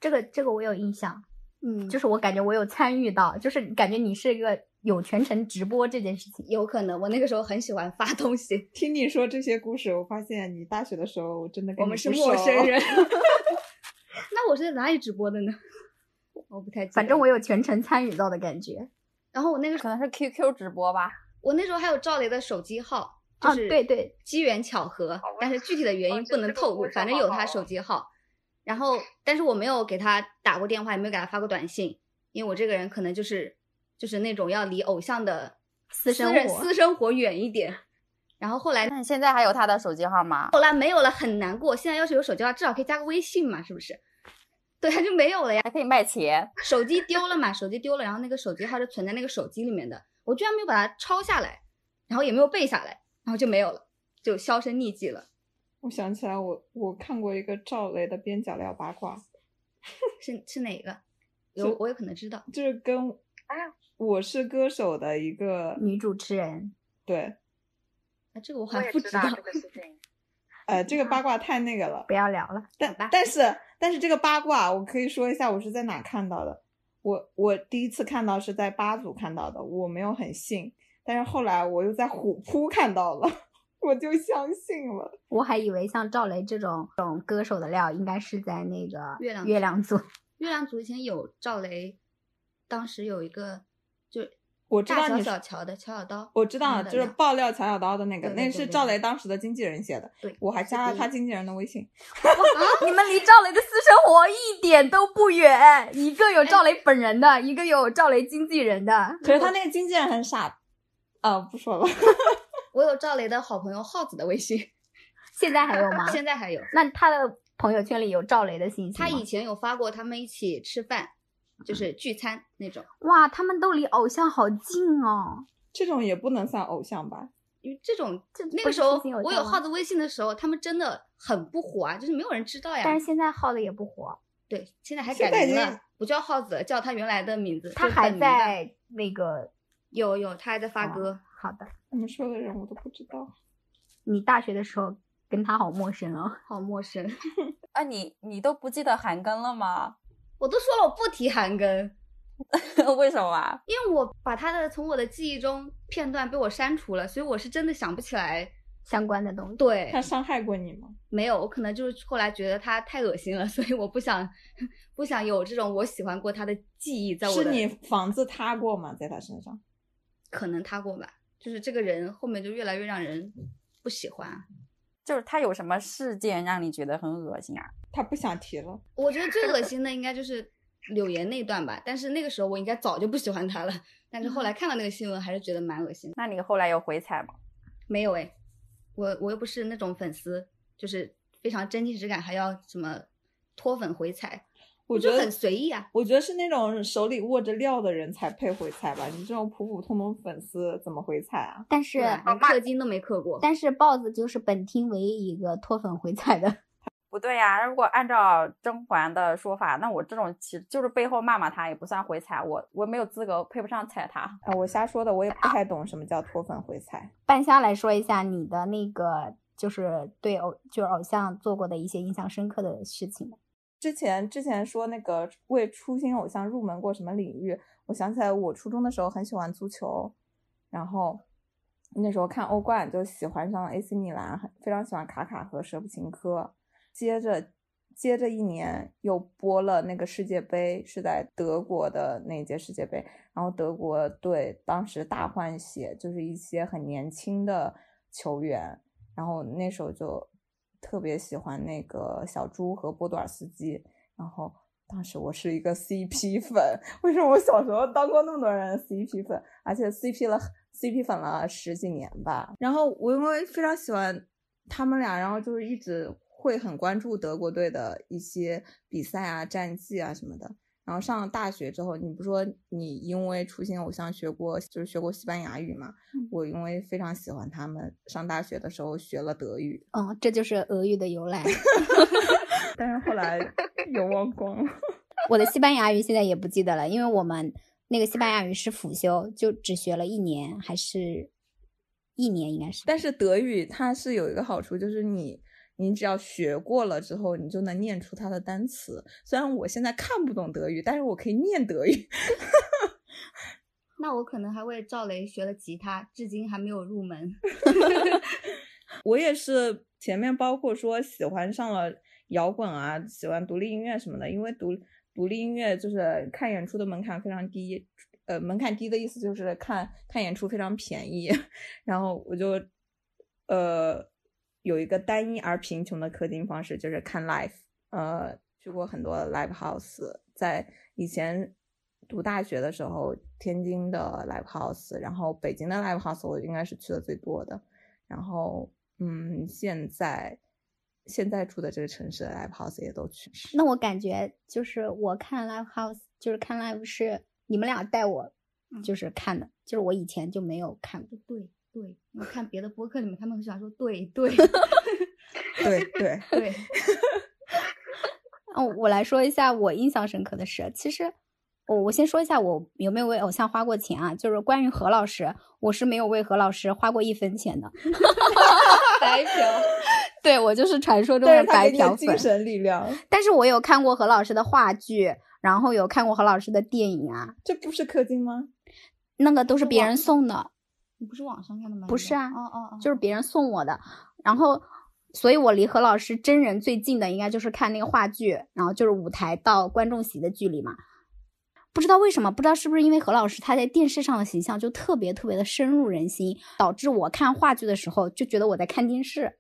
这个这个我有印象，嗯，就是我感觉我有参与到，就是感觉你是一个有全程直播这件事情。有可能我那个时候很喜欢发东西。听你说这些故事，我发现你大学的时候真的跟我们是陌生人。那我是在哪里直播的呢？我不太记得。反正我有全程参与到的感觉。然后我那个可能是 QQ 直播吧。我那时候还有赵雷的手机号，就啊是对对机缘巧合，但是具体的原因哦不能透露，反正有他手机号。然后，但是我没有给他打过电话，也没有给他发过短信，因为我这个人可能就是就是那种要离偶像的私生活人私生活远一点。然后后来那你现在还有他的手机号吗？后来没有了，很难过。现在要是有手机号，至少可以加个微信嘛，是不是？对，他就没有了呀。还可以卖钱。手机丢了嘛，手机丢了，然后那个手机号就存在那个手机里面的，我居然没有把它抄下来，然后也没有背下来，然后就没有了，就销声匿迹了。我想起来我，我看过一个赵雷的边角料八卦，是是哪个？有我有可能知道。就是跟啊《我是歌手》的一个女主持人，对，啊，这个我好像不道知道。这个事情。呃，这个八卦太那个了。不要聊了。但吧但是但是这个八卦，我可以说一下我是在哪看到的。我我第一次看到是在八组看到的，我没有很信，但是后来我又在虎扑看到了，我就相信了。我还以为像赵雷这种这种歌手的料，应该是在那个月亮月亮组。月亮组以前有赵雷，当时有一个就我知道你大小小乔的乔小刀，我知道，就是爆料乔小刀的那个，对对那是赵雷当时的经纪人写的。对我还加了他经纪人的微信。你们离赵雷的私生活一点都不远，一个有赵雷本人的，一个有赵雷经纪人的。可是他那个经纪人很傻，啊，不说了。我有赵雷的好朋友耗子的微信，现在还有吗？现在还有。那他的朋友圈里有赵雷的信息吗他以前有发过他们一起吃饭，就是聚餐那种。哇，他们都离偶像好近哦。这种也不能算偶像吧？因为这种这那个时候我有耗子微信的时候，他们真的很不火啊，就是没有人知道呀。但是现在耗子也不火，对，现在还改名了，不叫耗子了，叫他原来的名字。他还在那个有有，他还在发哦歌。好的，你们说的人我都不知道。你大学的时候跟他好陌生哦。好陌生，啊，你你都不记得韩庚了吗？我都说了我不提韩庚，为什么啊？因为我把他的从我的记忆中片段被我删除了，所以我是真的想不起来相关的东西。对他，伤害过你吗？没有，我可能就是后来觉得他太恶心了，所以我不想不想有这种我喜欢过他的记忆在我的。是你房子塌过吗？在他身上？可能塌过吧，就是这个人后面就越来越让人不喜欢。就是他有什么事件让你觉得很恶心啊？他不想提了。我觉得最恶心的应该就是柳岩那段吧，但是那个时候我应该早就不喜欢他了，但是后来看到那个新闻还是觉得蛮恶心。那你后来有回踩吗？没有哎，我我又不是那种粉丝，就是非常真情实感，还要什么脱粉回踩，我觉得很随意啊。我觉得是那种手里握着料的人才配回踩吧，你这种普普通通粉丝怎么回踩啊？但是氪金都没氪过。但是豹子就是本厅唯一一个脱粉回踩的。不对呀、如果按照甄嬛的说法，那我这种其实就是背后骂骂他，也不算回踩，我我没有资格，配不上踩他。啊，我瞎说的，我也不太懂什么叫脱粉回踩。半夏来说一下你的那个，就是对偶就是偶像做过的一些印象深刻的事情吧。之前之前说那个为初心偶像入门过什么领域，我想起来我初中的时候很喜欢足球，然后那时候看欧冠就喜欢上了 AC 米兰，非常喜欢卡卡和舍甫琴科。接着接着一年又播了那个世界杯，是在德国的那届世界杯，然后德国队当时大换血，就是一些很年轻的球员，然后那时候就特别喜欢那个小猪和波多尔斯基，然后当时我是一个 CP 粉，为什么我小时候当过那么多人的 CP 粉，而且 CP 了 CP 粉了十几年吧。然后我因为非常喜欢他们俩，然后就是一直会很关注德国队的一些比赛啊、战绩啊什么的。然后上了大学之后，你不说你因为初心偶像学过，就是学过西班牙语嘛？我因为非常喜欢他们，上大学的时候学了德语，嗯，这就是俄语的由来。但是后来又忘光了。我的西班牙语现在也不记得了，因为我们那个西班牙语是辅修，就只学了一年，还是一年应该是。但是德语它是有一个好处，就是你你只要学过了之后，你就能念出它的单词。虽然我现在看不懂德语，但是我可以念德语。那我可能还为赵雷学了吉他，至今还没有入门。我也是前面包括说喜欢上了摇滚啊，喜欢独立音乐什么的，因为独独立音乐就是看演出的门槛非常低，呃，门槛低的意思就是看看演出非常便宜，然后我就呃有一个单一而贫穷的氪金方式，就是看 live，呃，去过很多 live house，在以前读大学的时候，天津的 live house，然后北京的 live house 我应该是去的最多的，然后嗯，现在现在住的这个城市的 live house 也都去。那我感觉就是我看 live house，就是看 live 是你们俩带我就是看的，就是我以前就没有看过。对对，我看别的播客里面，他们很喜欢说对对对对，对，哦，我来说一下我印象深刻的事。其实，我我先说一下我有没有为偶像花过钱啊？就是关于何老师，我是没有为何老师花过一分钱的。白嫖。对我就是传说中的白嫖粉。的精神力量，但是我有看过何老师的话剧，然后有看过何老师的电影啊，这不是氪金吗？那个都是别人送的，你不是网上看的吗？不是啊哦哦哦，就是别人送我的。然后，所以我离何老师真人最近的应该就是看那个话剧，然后就是舞台到观众席的距离嘛。不知道为什么，不知道是不是因为何老师他在电视上的形象就特别特别的深入人心，导致我看话剧的时候就觉得我在看电视，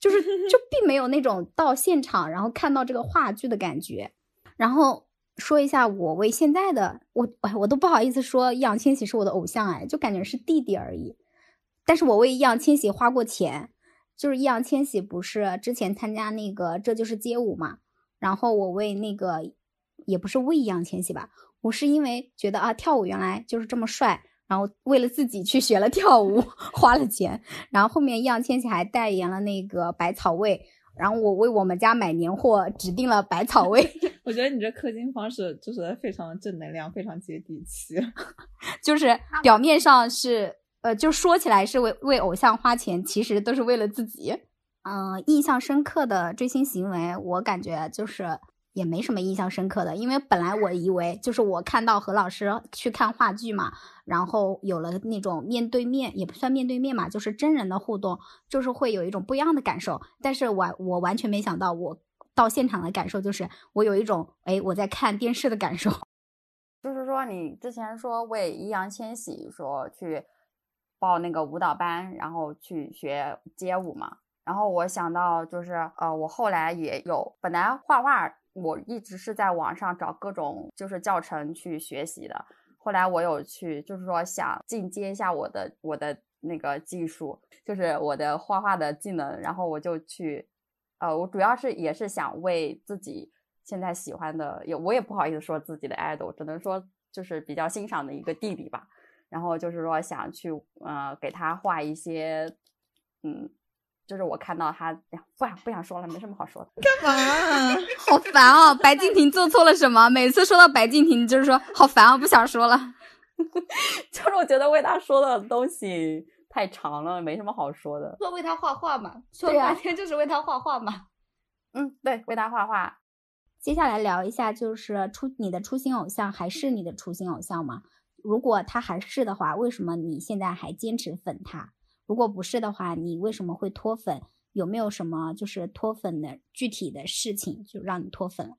就是就并没有那种到现场然后看到这个话剧的感觉。然后说一下我为现在的我，哎，我都不好意思说易烊千玺是我的偶像，哎，就感觉是弟弟而已。但是我为易烊千玺花过钱，就是易烊千玺不是之前参加那个《这就是街舞》嘛，然后我为那个也不是为易烊千玺吧，我是因为觉得啊跳舞原来就是这么帅，然后为了自己去学了跳舞，花了钱，然后后面易烊千玺还代言了那个百草味，然后我为我们家买年货指定了百草味，我觉得你这氪金方式就是非常的正能量，非常接地气。就是表面上是呃，就说起来是为为偶像花钱，其实都是为了自己。嗯、印象深刻的追星行为，我感觉就是也没什么印象深刻的，因为本来我以为就是我看到何老师去看话剧嘛，然后有了那种面对面，也不算面对面嘛，就是真人的互动，就是会有一种不一样的感受。但是我我完全没想到，我到现场的感受就是我有一种哎我在看电视的感受。就是说，你之前说为易烊千玺说去报那个舞蹈班，然后去学街舞嘛。然后我想到就是，呃，我后来也有，本来画画我一直是在网上找各种就是教程去学习的。后来我有去，就是说想进阶一下我的我的那个技术，就是我的画画的技能。然后我就去，呃，我主要是也是想为自己。现在喜欢的也我也不好意思说自己的 idol，只能说就是比较欣赏的一个弟弟吧。然后就是说想去呃给他画一些，嗯，就是我看到他不想不想说了，没什么好说的。干嘛？好烦哦！白敬亭做错了什么？每次说到白敬亭，就是说好烦哦，不想说了。就是我觉得为他说的东西太长了，没什么好说的。说为他画画嘛，说半天就是为他画画嘛。嗯，对，为他画画。接下来聊一下，就是初你的初心偶像还是你的初心偶像吗？如果他还是的话，为什么你现在还坚持粉他？如果不是的话，你为什么会脱粉？有没有什么就是脱粉的具体的事情就让你脱粉了？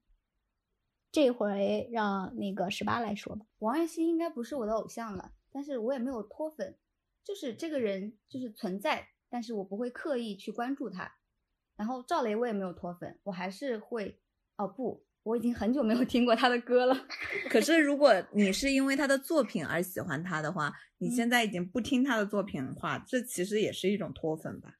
这回让那个十八来说吧。王栎鑫应该不是我的偶像了，但是我也没有脱粉，就是这个人就是存在，但是我不会刻意去关注他。然后赵雷我也没有脱粉，我还是会。哦不，我已经很久没有听过他的歌了。可是如果你是因为他的作品而喜欢他的话，你现在已经不听他的作品的话，这其实也是一种脱粉吧？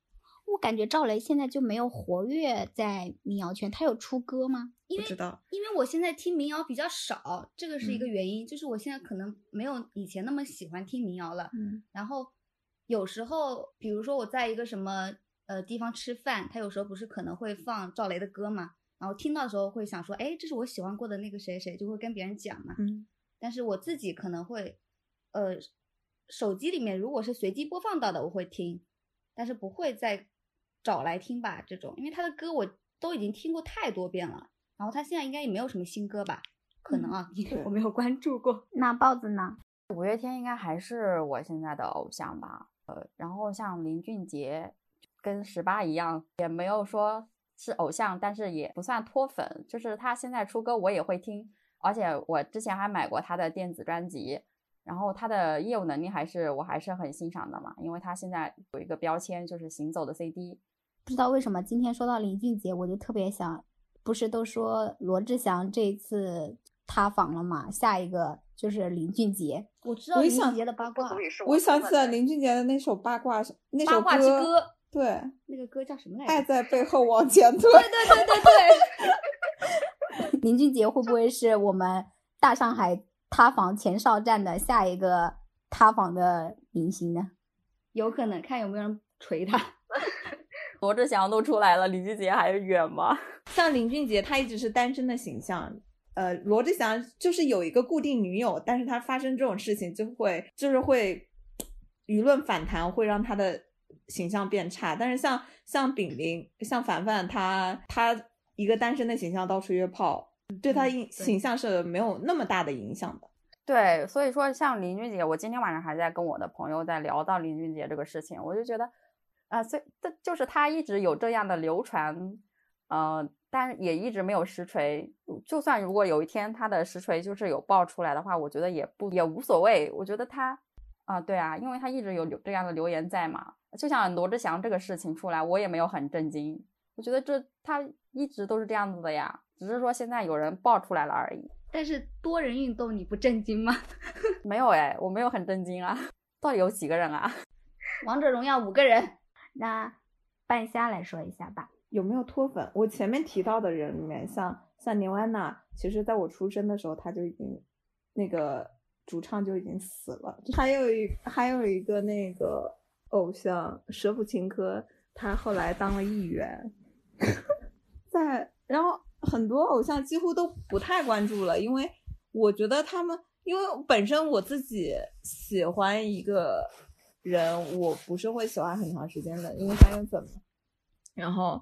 我感觉赵雷现在就没有活跃在民谣圈，他有出歌吗？不知道，因为我现在听民谣比较少，这个是一个原因。就是我现在可能没有以前那么喜欢听民谣了。嗯，然后有时候，比如说我在一个什么呃地方吃饭，他有时候不是可能会放赵雷的歌吗？然后听到的时候会想说，哎，这是我喜欢过的那个谁谁，就会跟别人讲嘛。嗯。但是我自己可能会，呃，手机里面如果是随机播放到的，我会听，但是不会再找来听吧。这种，因为他的歌我都已经听过太多遍了。然后他现在应该也没有什么新歌吧？可能啊，因为 我没有关注过。那豹子呢？五月天应该还是我现在的偶像吧。呃，然后像林俊杰，跟十八一样，也没有说。是偶像，但是也不算脱粉。就是他现在出歌，我也会听，而且我之前还买过他的电子专辑。然后他的业务能力还是我还是很欣赏的嘛，因为他现在有一个标签就是行走的 CD。不知道为什么今天说到林俊杰，我就特别想，不是都说罗志祥这一次塌房了嘛？下一个就是林俊杰。我知道林俊杰的八卦，我想起了林俊杰的那首八卦，那首歌。对，那个歌叫什么来着？爱在背后往前推。对对对对对。林俊杰会不会是我们大上海塌房前哨站的下一个塌房的明星呢？有可能，看有没有人锤他。罗志祥都出来了，林俊杰还远吗？像林俊杰，他一直是单身的形象。呃，罗志祥就是有一个固定女友，但是他发生这种事情就会就是会舆论反弹，会让他的。形象变差，但是像像炳炳、像凡凡，他他一个单身的形象到处约炮，对他印形象是没有那么大的影响的。对，所以说像林俊杰，我今天晚上还在跟我的朋友在聊到林俊杰这个事情，我就觉得，啊，所以这就是他一直有这样的流传，呃，但也一直没有实锤。就算如果有一天他的实锤就是有爆出来的话，我觉得也不也无所谓。我觉得他。啊，对啊，因为他一直有留这样的留言在嘛，就像罗志祥这个事情出来，我也没有很震惊。我觉得这他一直都是这样子的呀，只是说现在有人爆出来了而已。但是多人运动你不震惊吗？没有哎，我没有很震惊啊。到底有几个人啊？王者荣耀五个人。那半夏来说一下吧，有没有脱粉？我前面提到的人里面，像像牛安娜，其实在我出生的时候他就已经那个。主唱就已经死了，还有一还有一个那个偶像舍甫琴科，他后来当了议员，在然后很多偶像几乎都不太关注了，因为我觉得他们，因为本身我自己喜欢一个人，我不是会喜欢很长时间的，因为他有粉嘛，然后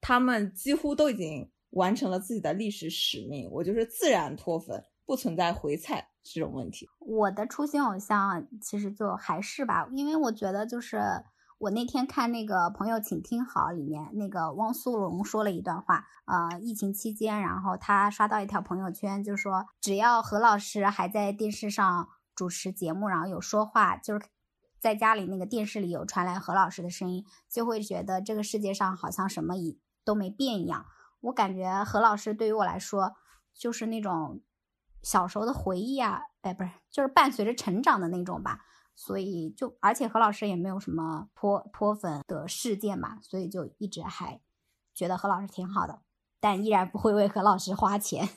他们几乎都已经完成了自己的历史使命，我就是自然脱粉，不存在回踩这种问题。我的初心偶像其实就还是吧，因为我觉得就是我那天看那个朋友，请听好，里面那个汪苏泷说了一段话，呃，疫情期间，然后他刷到一条朋友圈，就说只要何老师还在电视上主持节目，然后有说话，就是在家里那个电视里有传来何老师的声音，就会觉得这个世界上好像什么一都没变一样。我感觉何老师对于我来说，就是那种小时候的回忆啊，哎，不是，就是伴随着成长的那种吧。所以就，而且何老师也没有什么脱脱粉的事件嘛，所以就一直还觉得何老师挺好的，但依然不会为何老师花钱。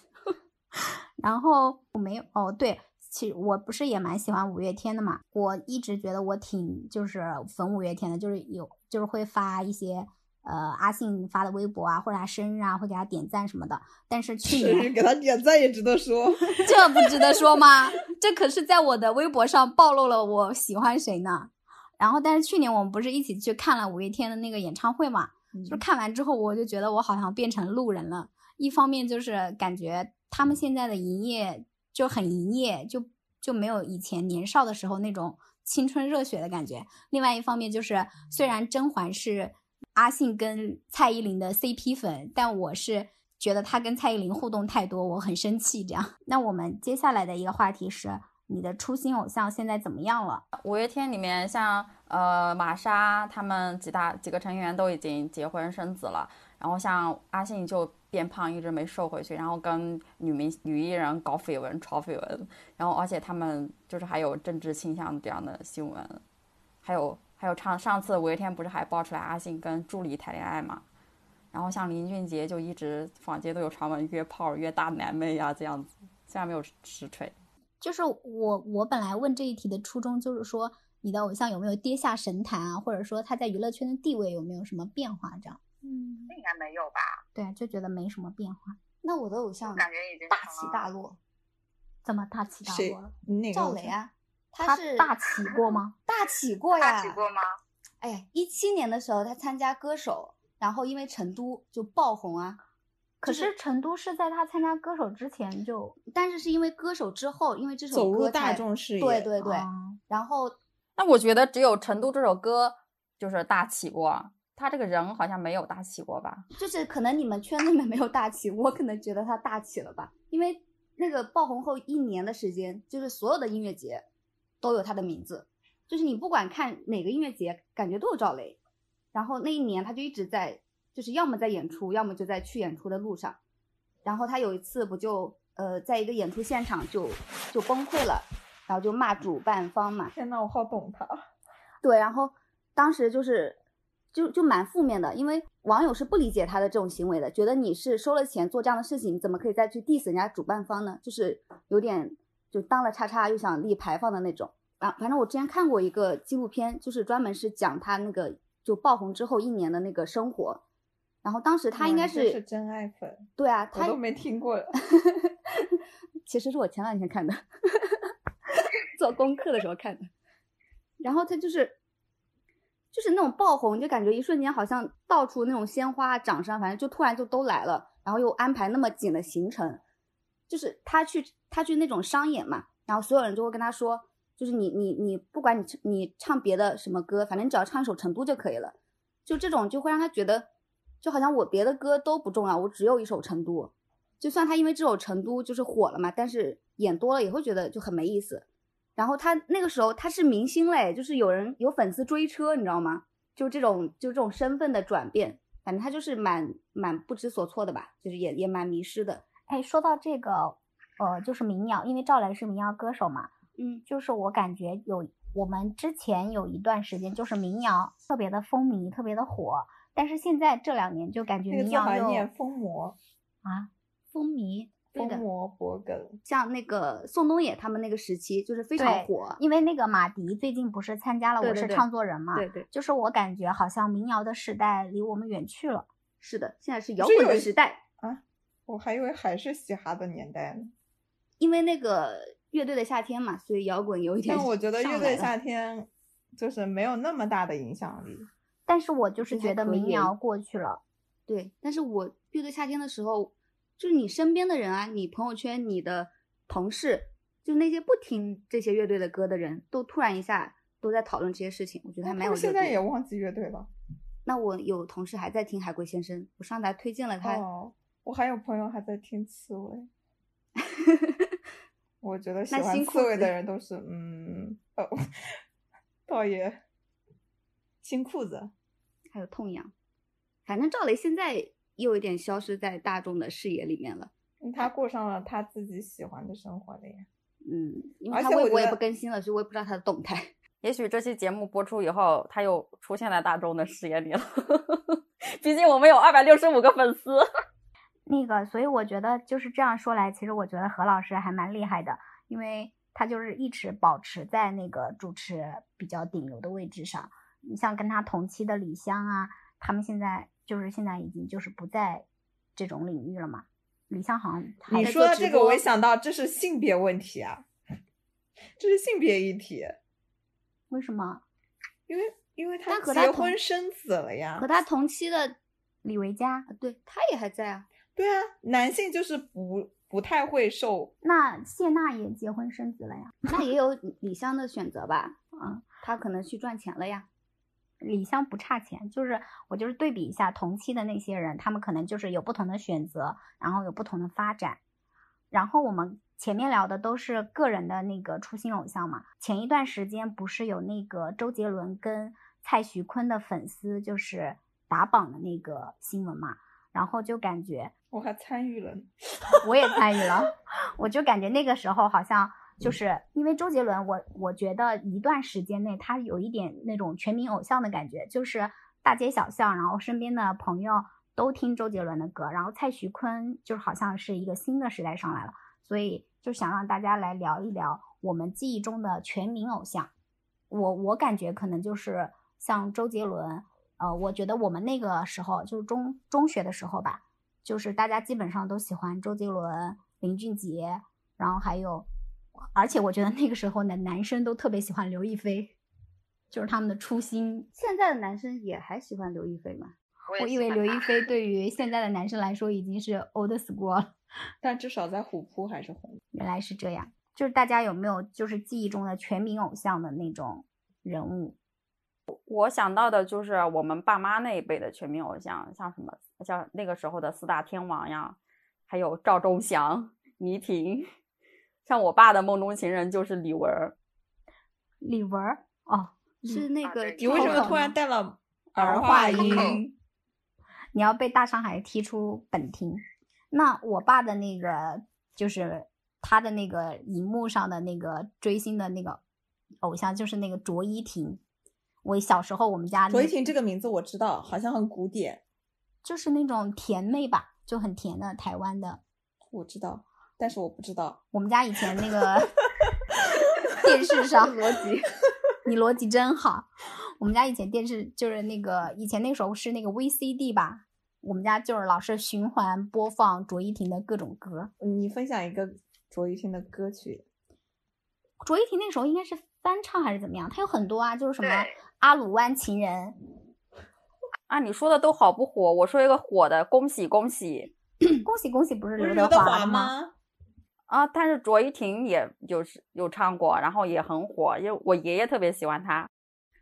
然后我没有哦，对，其实我不是也蛮喜欢五月天的嘛，我一直觉得我挺就是粉五月天的，就是有就是会发一些。呃，阿信发的微博啊，或者他生日啊，会给他点赞什么的。但是去年给他点赞也值得说，这不值得说吗？这可是在我的微博上暴露了我喜欢谁呢。然后，但是去年我们不是一起去看了五月天的那个演唱会嘛？就看完之后，我就觉得我好像变成路人了。一方面就是感觉他们现在的营业就很营业，就就没有以前年少的时候那种青春热血的感觉。另外一方面就是，虽然甄嬛是。阿信跟蔡依林的 CP 粉，但我是觉得他跟蔡依林互动太多，我很生气。这样，那我们接下来的一个话题是，你的初心偶像现在怎么样了？五月天里面，像呃玛莎他们几大几个成员都已经结婚生子了，然后像阿信就变胖，一直没瘦回去，然后跟女明女艺人搞绯闻、炒绯闻，然后而且他们就是还有政治倾向这样的新闻，还有。还有唱上次五月天不是还爆出来阿信跟助理谈恋爱嘛？然后像林俊杰就一直坊间都有传闻约炮约大男妹呀这样子，虽然没有实锤。就是我我本来问这一题的初衷就是说你的偶像有没有跌下神坛啊，或者说他在娱乐圈的地位有没有什么变化这样？嗯，那应该没有吧？对，就觉得没什么变化。那我的偶像感觉已经大起大落。怎么大起大落了？赵雷啊。他是大起过吗？大起过呀！大起过吗？哎，一七年的时候他参加歌手，然后因为成都就爆红啊。可是成都是在他参加歌手之前就，但是是因为歌手之后，因为这首走入大众视野。对对对。然后，那我觉得只有成都这首歌就是大起过，他这个人好像没有大起过吧？就是可能你们圈里面没有大起，我可能觉得他大起了吧？因为那个爆红后一年的时间，就是所有的音乐节。都有他的名字，就是你不管看哪个音乐节，感觉都有赵雷。然后那一年他就一直在，就是要么在演出，要么就在去演出的路上。然后他有一次不就呃在一个演出现场就就崩溃了，然后就骂主办方嘛。天呐，我好懂他。对，然后当时就是就就蛮负面的，因为网友是不理解他的这种行为的，觉得你是收了钱做这样的事情，你怎么可以再去 diss 人家主办方呢？就是有点。就当了叉叉又想立牌坊的那种。啊，反正我之前看过一个纪录片，就是专门是讲他那个就爆红之后一年的那个生活，然后当时他应该是真爱粉，对啊，他都没听过，其实是我前两天看的，做功课的时候看的，然后他就是就是那种爆红，就感觉一瞬间好像到处那种鲜花掌声，反正就突然就都来了，然后又安排那么紧的行程。就是他去他去那种商演嘛，然后所有人就会跟他说，就是你你你不管你你唱别的什么歌，反正你只要唱一首《成都》就可以了。就这种就会让他觉得，就好像我别的歌都不重要，我只有一首《成都》。就算他因为这首《成都》就是火了嘛，但是演多了也会觉得就很没意思。然后他那个时候他是明星嘞，就是有人有粉丝追车，你知道吗？就这种就这种身份的转变，反正他就是蛮蛮不知所措的吧，就是也也蛮迷失的。哎，说到这个，呃，就是民谣，因为赵雷是民谣歌手嘛，嗯，就是我感觉有我们之前有一段时间就是民谣特别的风靡，特别的火，但是现在这两年就感觉民谣又风魔？啊，风靡，风魔脖梗，像那个宋冬野他们那个时期就是非常火，因为那个马迪最近不是参加了《我是唱作人》嘛，对对，就是我感觉好像民谣的时代离我们远去了，是的，现在是摇滚的时代啊。我还以为还是嘻哈的年代呢，因为那个乐队的夏天嘛，所以摇滚有一点。但我觉得乐队夏天就是没有那么大的影响力。但是我就是觉得民谣过去了。对，但是我乐队夏天的时候，就是你身边的人啊，你朋友圈、你的同事，就那些不听这些乐队的歌的人，都突然一下都在讨论这些事情，我觉得还蛮有。现在也忘记乐队了。那我有同事还在听海龟先生，我上台推荐了他。哦，我还有朋友还在听刺猬。我觉得喜欢那新裤子刺猬的人都是，嗯，哦，倒也新裤子。还有痛痒，反正赵雷现在又有点消失在大众的视野里面了。嗯他过上了他自己喜欢的生活了呀。嗯，因为他微博也不更新了，所以我也不知道他的动态。也许这期节目播出以后，他又出现在大众的视野里了。毕竟我们有二百六十五个粉丝。那个，所以我觉得就是这样说来，其实我觉得何老师还蛮厉害的，因为他就是一直保持在那个主持比较顶流的位置上。你像跟他同期的李湘啊，他们现在就是现在已经就是不在这种领域了嘛。李湘好像你说到这个，我也想到这是性别问题啊，这是性别议题，为什么因为因为他结婚生子了呀和。他同期的，李维嘉？啊对他也还在啊。对啊，男性就是不不太会受，那谢娜也结婚生子了呀？那也有李湘的选择吧？嗯，他可能去赚钱了呀。李湘不差钱，就是我就是对比一下同期的那些人，他们可能就是有不同的选择，然后有不同的发展。然后我们前面聊的都是个人的那个初心偶像嘛。前一段时间不是有那个周杰伦跟蔡徐坤的粉丝就是打榜的那个新闻嘛，然后就感觉我还参与了。我也参与了，我就感觉那个时候好像就是因为周杰伦，我我觉得一段时间内他有一点那种全民偶像的感觉，就是大街小巷，然后身边的朋友都听周杰伦的歌，然后蔡徐坤就好像是一个新的时代上来了，所以就想让大家来聊一聊我们记忆中的全民偶像。我我感觉可能就是像周杰伦，呃，我觉得我们那个时候就是中中学的时候吧，就是大家基本上都喜欢周杰伦、林俊杰，然后还有，而且我觉得那个时候的男生都特别喜欢刘亦菲，就是他们的初心。现在的男生也还喜欢刘亦菲吗？我以为刘亦菲对于现在的男生来说已经是 old school 了，但至少在虎扑还是红。原来是这样。就是大家有没有就是记忆中的全民偶像的那种人物？我想到的就是我们爸妈那一辈的全民偶像，像什么像那个时候的四大天王呀，还有赵忠祥、倪萍。像我爸的梦中情人就是李玟，李玟哦，是那个你为什么突然带了儿化音？你要被大上海踢出本厅。那我爸的那个就是他的那个荧幕上的那个追星的那个偶像，就是那个卓依婷。我小时候我们家卓依婷这个名字我知道，好像很古典，就是那种甜妹吧，就很甜的台湾的。我知道，但是我不知道。我们家以前那个 电视上 逻辑，你逻辑真好。我们家以前电视就是那个以前那时候是那个 VCD 吧，我们家就是老是循环播放卓依婷的各种歌。你分享一个卓依婷的歌曲，卓依婷那时候应该是翻唱还是怎么样？他有很多啊，就是什么《阿鲁湾情人啊，你说的都好不火？我说一个火的，恭喜恭喜》，恭喜恭喜，不是刘刘德华吗？啊！但是卓依婷也有是有唱过，然后也很火，因为我爷爷特别喜欢她。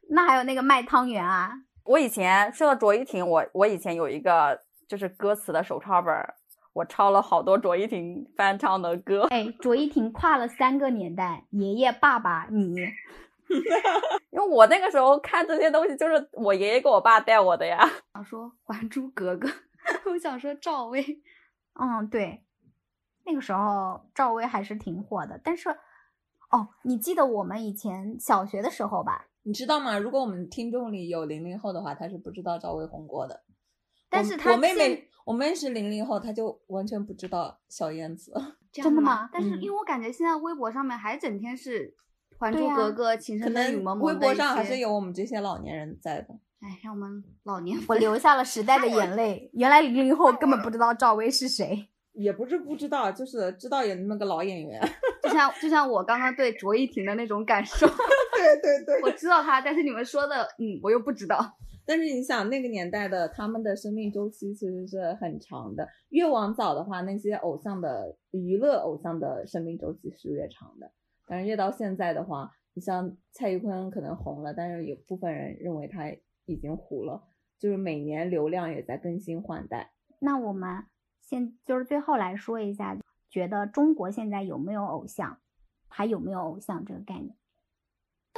那还有那个卖汤圆啊，我以前说到卓依婷，我我以前有一个就是歌词的手抄本儿，我抄了好多卓依婷翻唱的歌。哎，卓依婷跨了三个年代，爷爷、爸爸、你，因为我那个时候看这些东西，就是我爷爷跟我爸带我的呀。想说《还珠格格》，我想说赵薇。嗯，对，那个时候赵薇还是挺火的，但是，哦，你记得我们以前小学的时候吧？你知道吗？如果我们听众里有零零后的话，他是不知道赵薇红过的。但是她我妹妹，我妹是零零后，她就完全不知道小燕子。真的吗？但是嗯因为我感觉现在微博上面还整天是《还珠格格》《情深深雨能蒙蒙》微博上还是有我们这些老年人在的。哎，让我们老年我流下了时代的眼泪。原来零零后根本不知道赵薇是谁。也不是不知道，就是知道有那么个老演员。就像就像我刚刚对卓依婷的那种感受，对对对我知道她，但是你们说的，嗯，我又不知道。但是你想那个年代的他们的生命周期其实是很长的，越往早的话，那些偶像的娱乐偶像的生命周期是越长的。但是越到现在的话，你像蔡徐坤可能红了，但是有部分人认为他已经糊了，就是每年流量也在更新换代。那我们现就是最后来说一下，觉得中国现在有没有偶像，还有没有偶像这个概念？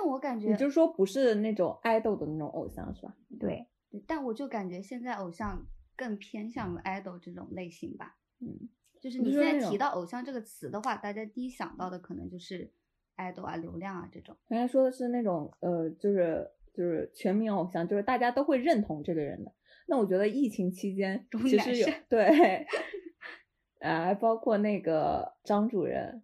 但我感觉，也就是说不是那种爱豆的那种偶像是吧？对，但我就感觉现在偶像更偏向于 idol 这种类型吧。嗯，就是你现在提到偶像这个词的话，大家第一想到的可能就是 idol 啊、流量啊这种。刚才说的是那种呃，就是就是全民偶像，就是大家都会认同这个人的。那我觉得疫情期间其实有对，啊，包括那个张主任，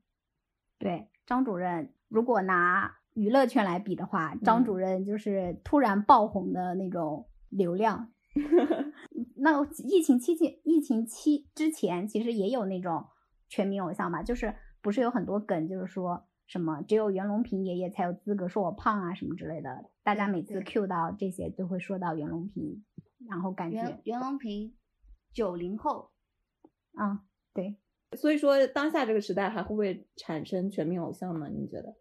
对张主任，如果拿娱乐圈来比的话，张主任就是突然爆红的那种流量。那疫情期间，疫情期之前其实也有那种全民偶像吧，就是不是有很多梗，就是说什么只有袁隆平爷爷才有资格说我胖啊什么之类的，大家每次 Q 到这些都会说到袁隆平，然后感觉袁袁隆平九零后，啊对，所以说当下这个时代还会不会产生全民偶像呢？你觉得？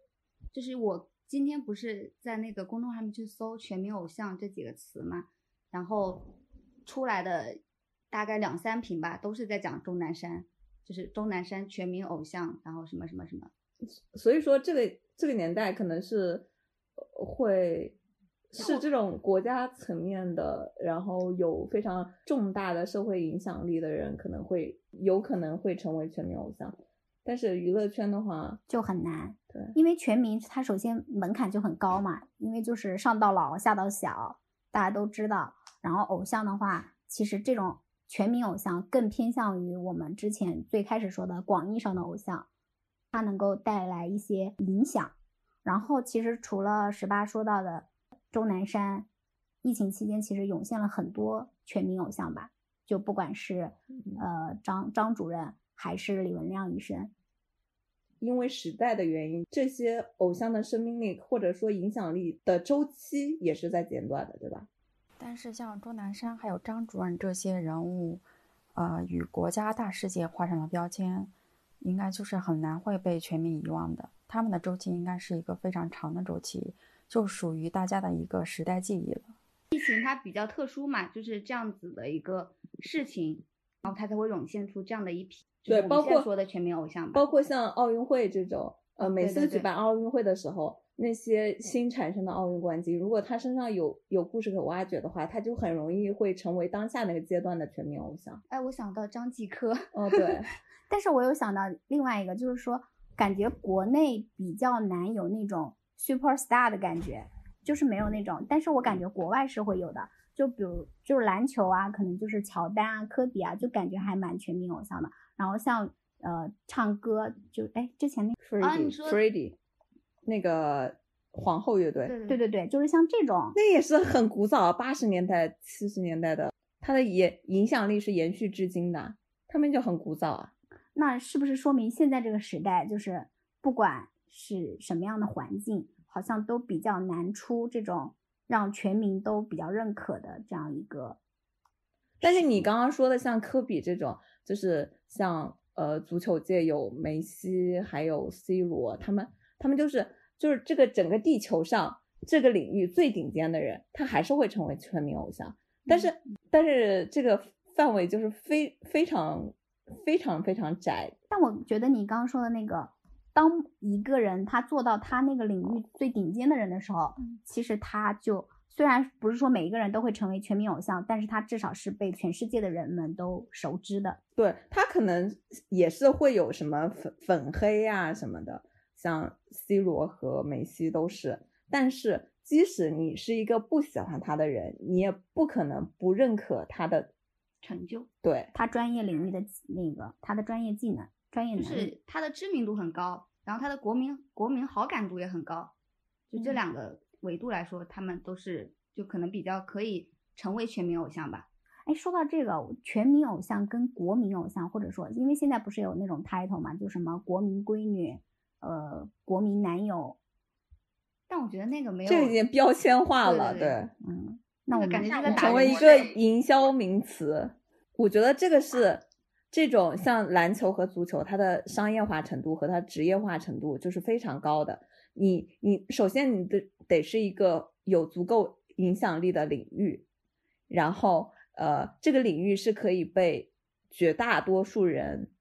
就是我今天不是在那个公众号上面去搜“全民偶像”这几个词嘛，然后出来的大概两三瓶吧，都是在讲钟南山，就是钟南山全民偶像，然后什么什么什么。所以说这个这个年代可能是会是这种国家层面的，然后有非常重大的社会影响力的人，可能会有可能会成为全民偶像。但是娱乐圈的话就很难，对，因为全民它首先门槛就很高嘛，因为就是上到老下到小，大家都知道。然后偶像的话，其实这种全民偶像更偏向于我们之前最开始说的广义上的偶像，它能够带来一些影响。然后其实除了十八说到的钟南山，疫情期间其实涌现了很多全民偶像吧，就不管是呃张张主任还是李文亮医生。因为时代的原因，这些偶像的生命力或者说影响力的周期也是在减短的，对吧？但是像钟南山还有张主任这些人物，呃，与国家大事件画上了标签，应该就是很难会被全民遗忘的。他们的周期应该是一个非常长的周期，就属于大家的一个时代记忆了。疫情它比较特殊嘛，就是这样子的一个事情，然后他才会涌现出这样的一批。对，包括说的全民偶像，包括像奥运会这种，呃，每次举办奥运会的时候，那些新产生的奥运冠军，如果他身上有有故事可挖掘的话，他就很容易会成为当下那个阶段的全民偶像。哎，我想到张继科，哦对，但是我又想到另外一个，就是说，感觉国内比较难有那种 super star 的感觉，就是没有那种，但是我感觉国外是会有的，就比如就是篮球啊，可能就是乔丹啊、科比啊，就感觉还蛮全民偶像的。然后像呃唱歌就哎之前那 Freddie，Freddie，那个皇后乐队，对对对，就是像这种，那也是很古早，八十年代七十年代的，它的也影响力是延续至今的，他们就很古早啊。那是不是说明现在这个时代，就是不管是什么样的环境，好像都比较难出这种让全民都比较认可的这样一个？但是你刚刚说的像科比这种，就是像呃足球界有梅西，还有 C 罗，他们他们就是就是这个整个地球上这个领域最顶尖的人，他还是会成为全民偶像。但是但是这个范围就是非非常非常非常窄。但我觉得你刚刚说的那个，当一个人他做到他那个领域最顶尖的人的时候，其实他就。虽然不是说每一个人都会成为全民偶像，但是他至少是被全世界的人们都熟知的。对他可能也是会有什么粉粉黑啊什么的，像 C 罗和梅西都是。但是即使你是一个不喜欢他的人，你也不可能不认可他的成就。对他专业领域的那个他的专业技能、专业能是他的知名度很高，然后他的国民国民好感度也很高，就这两个。维度来说，他们都是就可能比较可以成为全民偶像吧。哎，说到这个全民偶像跟国民偶像，或者说，因为现在不是有那种 title 嘛，就什么国民闺女，呃，国民男友。但我觉得那个没有，这已经标签化了，对，嗯，那我们感觉成为一个营销名词。我觉得这个是这种像篮球和足球，它的商业化程度和它职业化程度就是非常高的。你你首先你的得是一个有足够影响力的领域，然后呃这个领域是可以被绝大多数人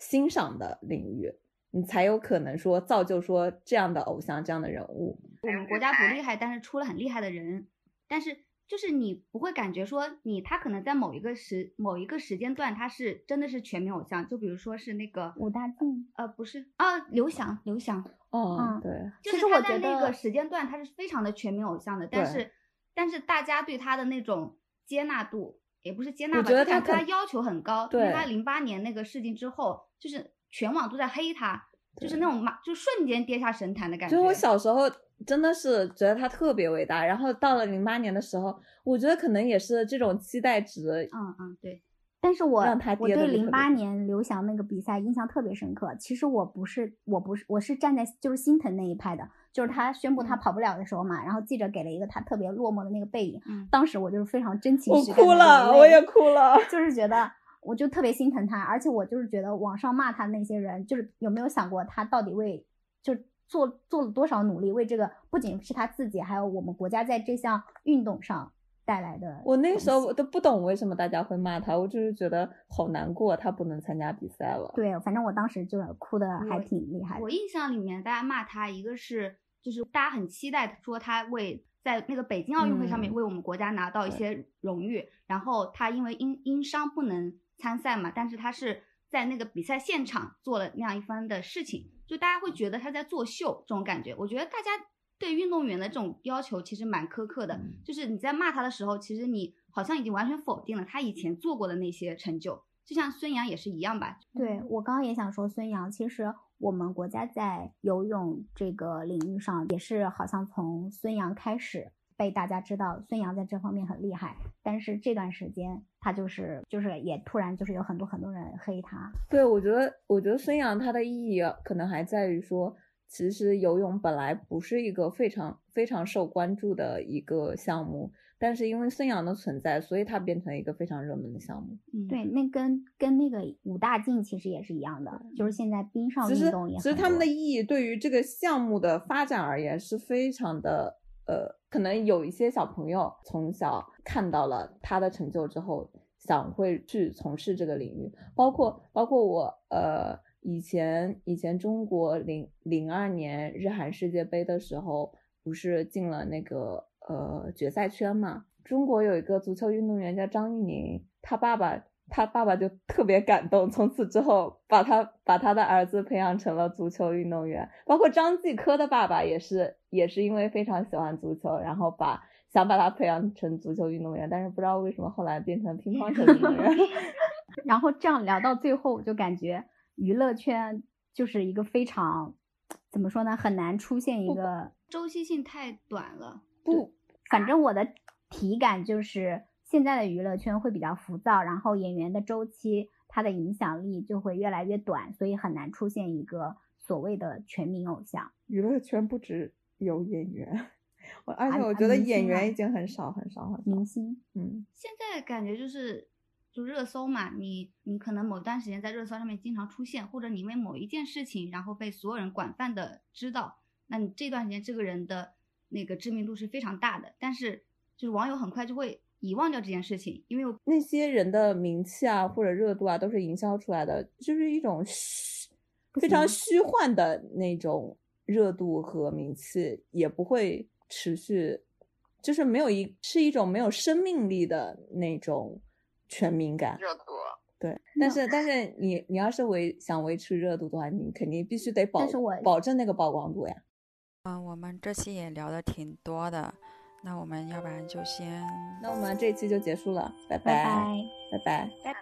欣赏的领域，你才有可能说造就说这样的偶像这样的人物。我们国家不厉害，但是出了很厉害的人，但是就是你不会感觉说你他可能在某一个时某一个时间段他是真的是全民偶像，就比如说是那个武大靖，呃不是啊刘翔刘翔，哦嗯，对，就是他在那个时间段他是非常的全民偶像的，但是但是大家对他的那种接纳度也不是接纳吧，我觉得就感他对他要求很高，因为对他零八年那个事情之后，就是全网都在黑他。就是那种马，就瞬间跌下神坛的感觉。就我小时候真的是觉得他特别伟大，然后到了零八年的时候，我觉得可能也是这种期待值，嗯嗯，对，但是我我对零八年刘翔那个比赛印象特别深刻。其实我不是我不是我是站在就是心疼那一派的，就是他宣布他嗯跑不了的时候嘛，然后记者给了一个他特别落寞的那个背影，嗯当时我就是非常真情我实感地哭了，我也哭了。就是觉得，我就特别心疼他，而且我就是觉得网上骂他的那些人，就是有没有想过他到底为就做做了多少努力，为这个不仅是他自己，还有我们国家在这项运动上带来的。我那时候我都不懂为什么大家会骂他，我就是觉得好难过，他不能参加比赛了。对，反正我当时就是哭的还挺厉害的我。印象里面，大家骂他，一个是就是大家很期待说他为在那个北京奥运会上面嗯为我们国家拿到一些荣誉，然后他因为因因伤不能参赛嘛，但是他是在那个比赛现场做了那样一番的事情，就大家会觉得他在作秀这种感觉。我觉得大家对运动员的这种要求其实蛮苛刻的，嗯就是你在骂他的时候，其实你好像已经完全否定了他以前做过的那些成就。就像孙杨也是一样吧，对我刚刚也想说，孙杨其实我们国家在游泳这个领域上也是好像从孙杨开始被大家知道，孙杨在这方面很厉害。但是这段时间他就是就是也突然就是有很多很多人黑他，对，我觉得，我觉得孙杨他的意义啊可能还在于说，其实游泳本来不是一个非常非常受关注的一个项目，但是因为孙杨的存在，所以它变成一个非常热门的项目。嗯，对，那跟跟那个武大靖其实也是一样的，就是现在冰上运动也，其实他们的意义对于这个项目的发展而言是非常的，呃，可能有一些小朋友从小看到了他的成就之后，想会去从事这个领域，包括包括我，呃，以前以前中国零零二年日韩世界杯的时候，不是进了那个呃决赛圈嘛？中国有一个足球运动员叫张玉宁，他爸爸他爸爸就特别感动，从此之后把他把他的儿子培养成了足球运动员。包括张继科的爸爸也是也是因为非常喜欢足球，然后把想把他培养成足球运动员，但是不知道为什么后来变成乒乓球运动员。然后这样聊到最后，我就感觉娱乐圈就是一个非常怎么说呢，很难出现一个周期性太短了。不，反正我的体感就是现在的娱乐圈会比较浮躁，然后演员的周期他的影响力就会越来越短，所以很难出现一个所谓的全民偶像。娱乐圈不只有演员，我而且我觉得演员已经很少很少很少。明星，嗯，现在感觉就是就热搜嘛，你你可能某段时间在热搜上面经常出现，或者你因为某一件事情，然后被所有人广泛的知道，那你这段时间这个人的那个知名度是非常大的，但是就是网友很快就会遗忘掉这件事情，因为我那些人的名气啊或者热度啊都是营销出来的，就是一种虚非常虚幻的那种热度和名气，也不会持续，就是没有一是一种没有生命力的那种全民感。热度。对，但是但是你你要是维想维持热度的话，你肯定必须得保保证那个曝光度呀。嗯，我们这期也聊的挺多的，那我们要不然就先那我们这一期就结束了，拜拜拜。拜拜。拜拜。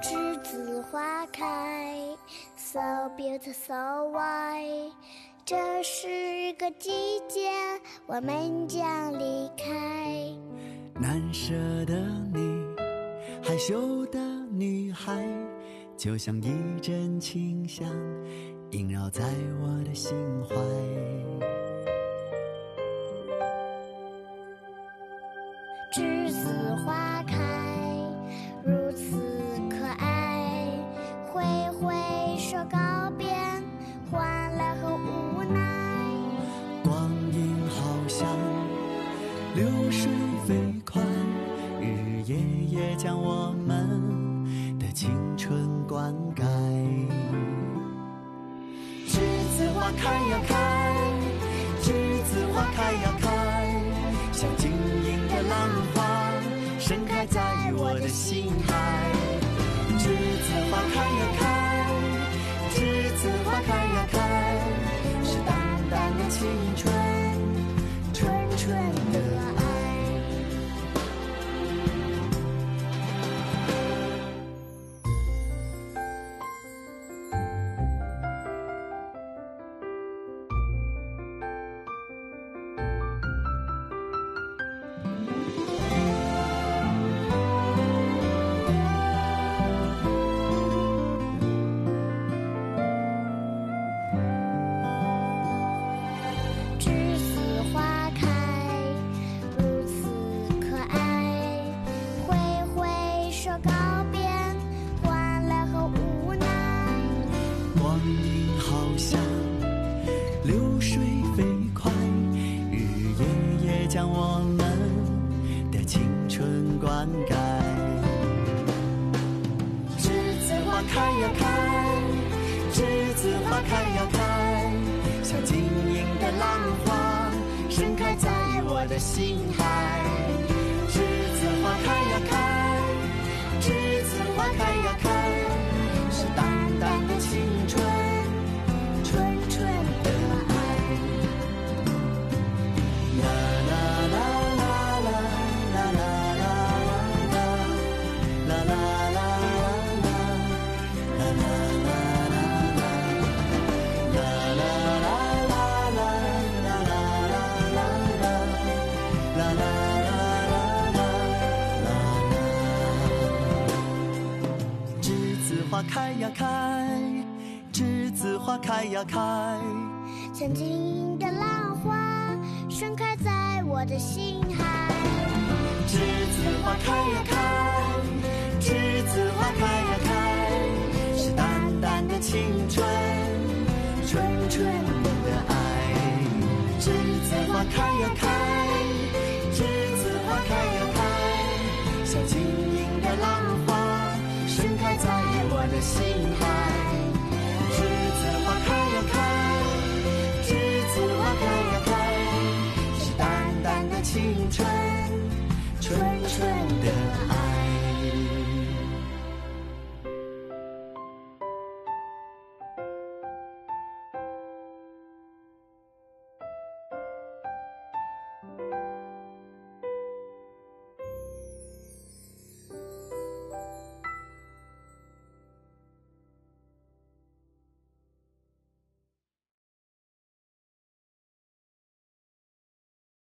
栀子花开，so beautiful so white。这是个季节，我们将离开。难舍的你，害羞的女孩就像一阵清香萦绕在我的心怀。之子开呀开栀子花开呀开像晶莹的浪花盛开在我的心海。栀子花开呀开栀子花开呀开是淡淡的青春。Coffee.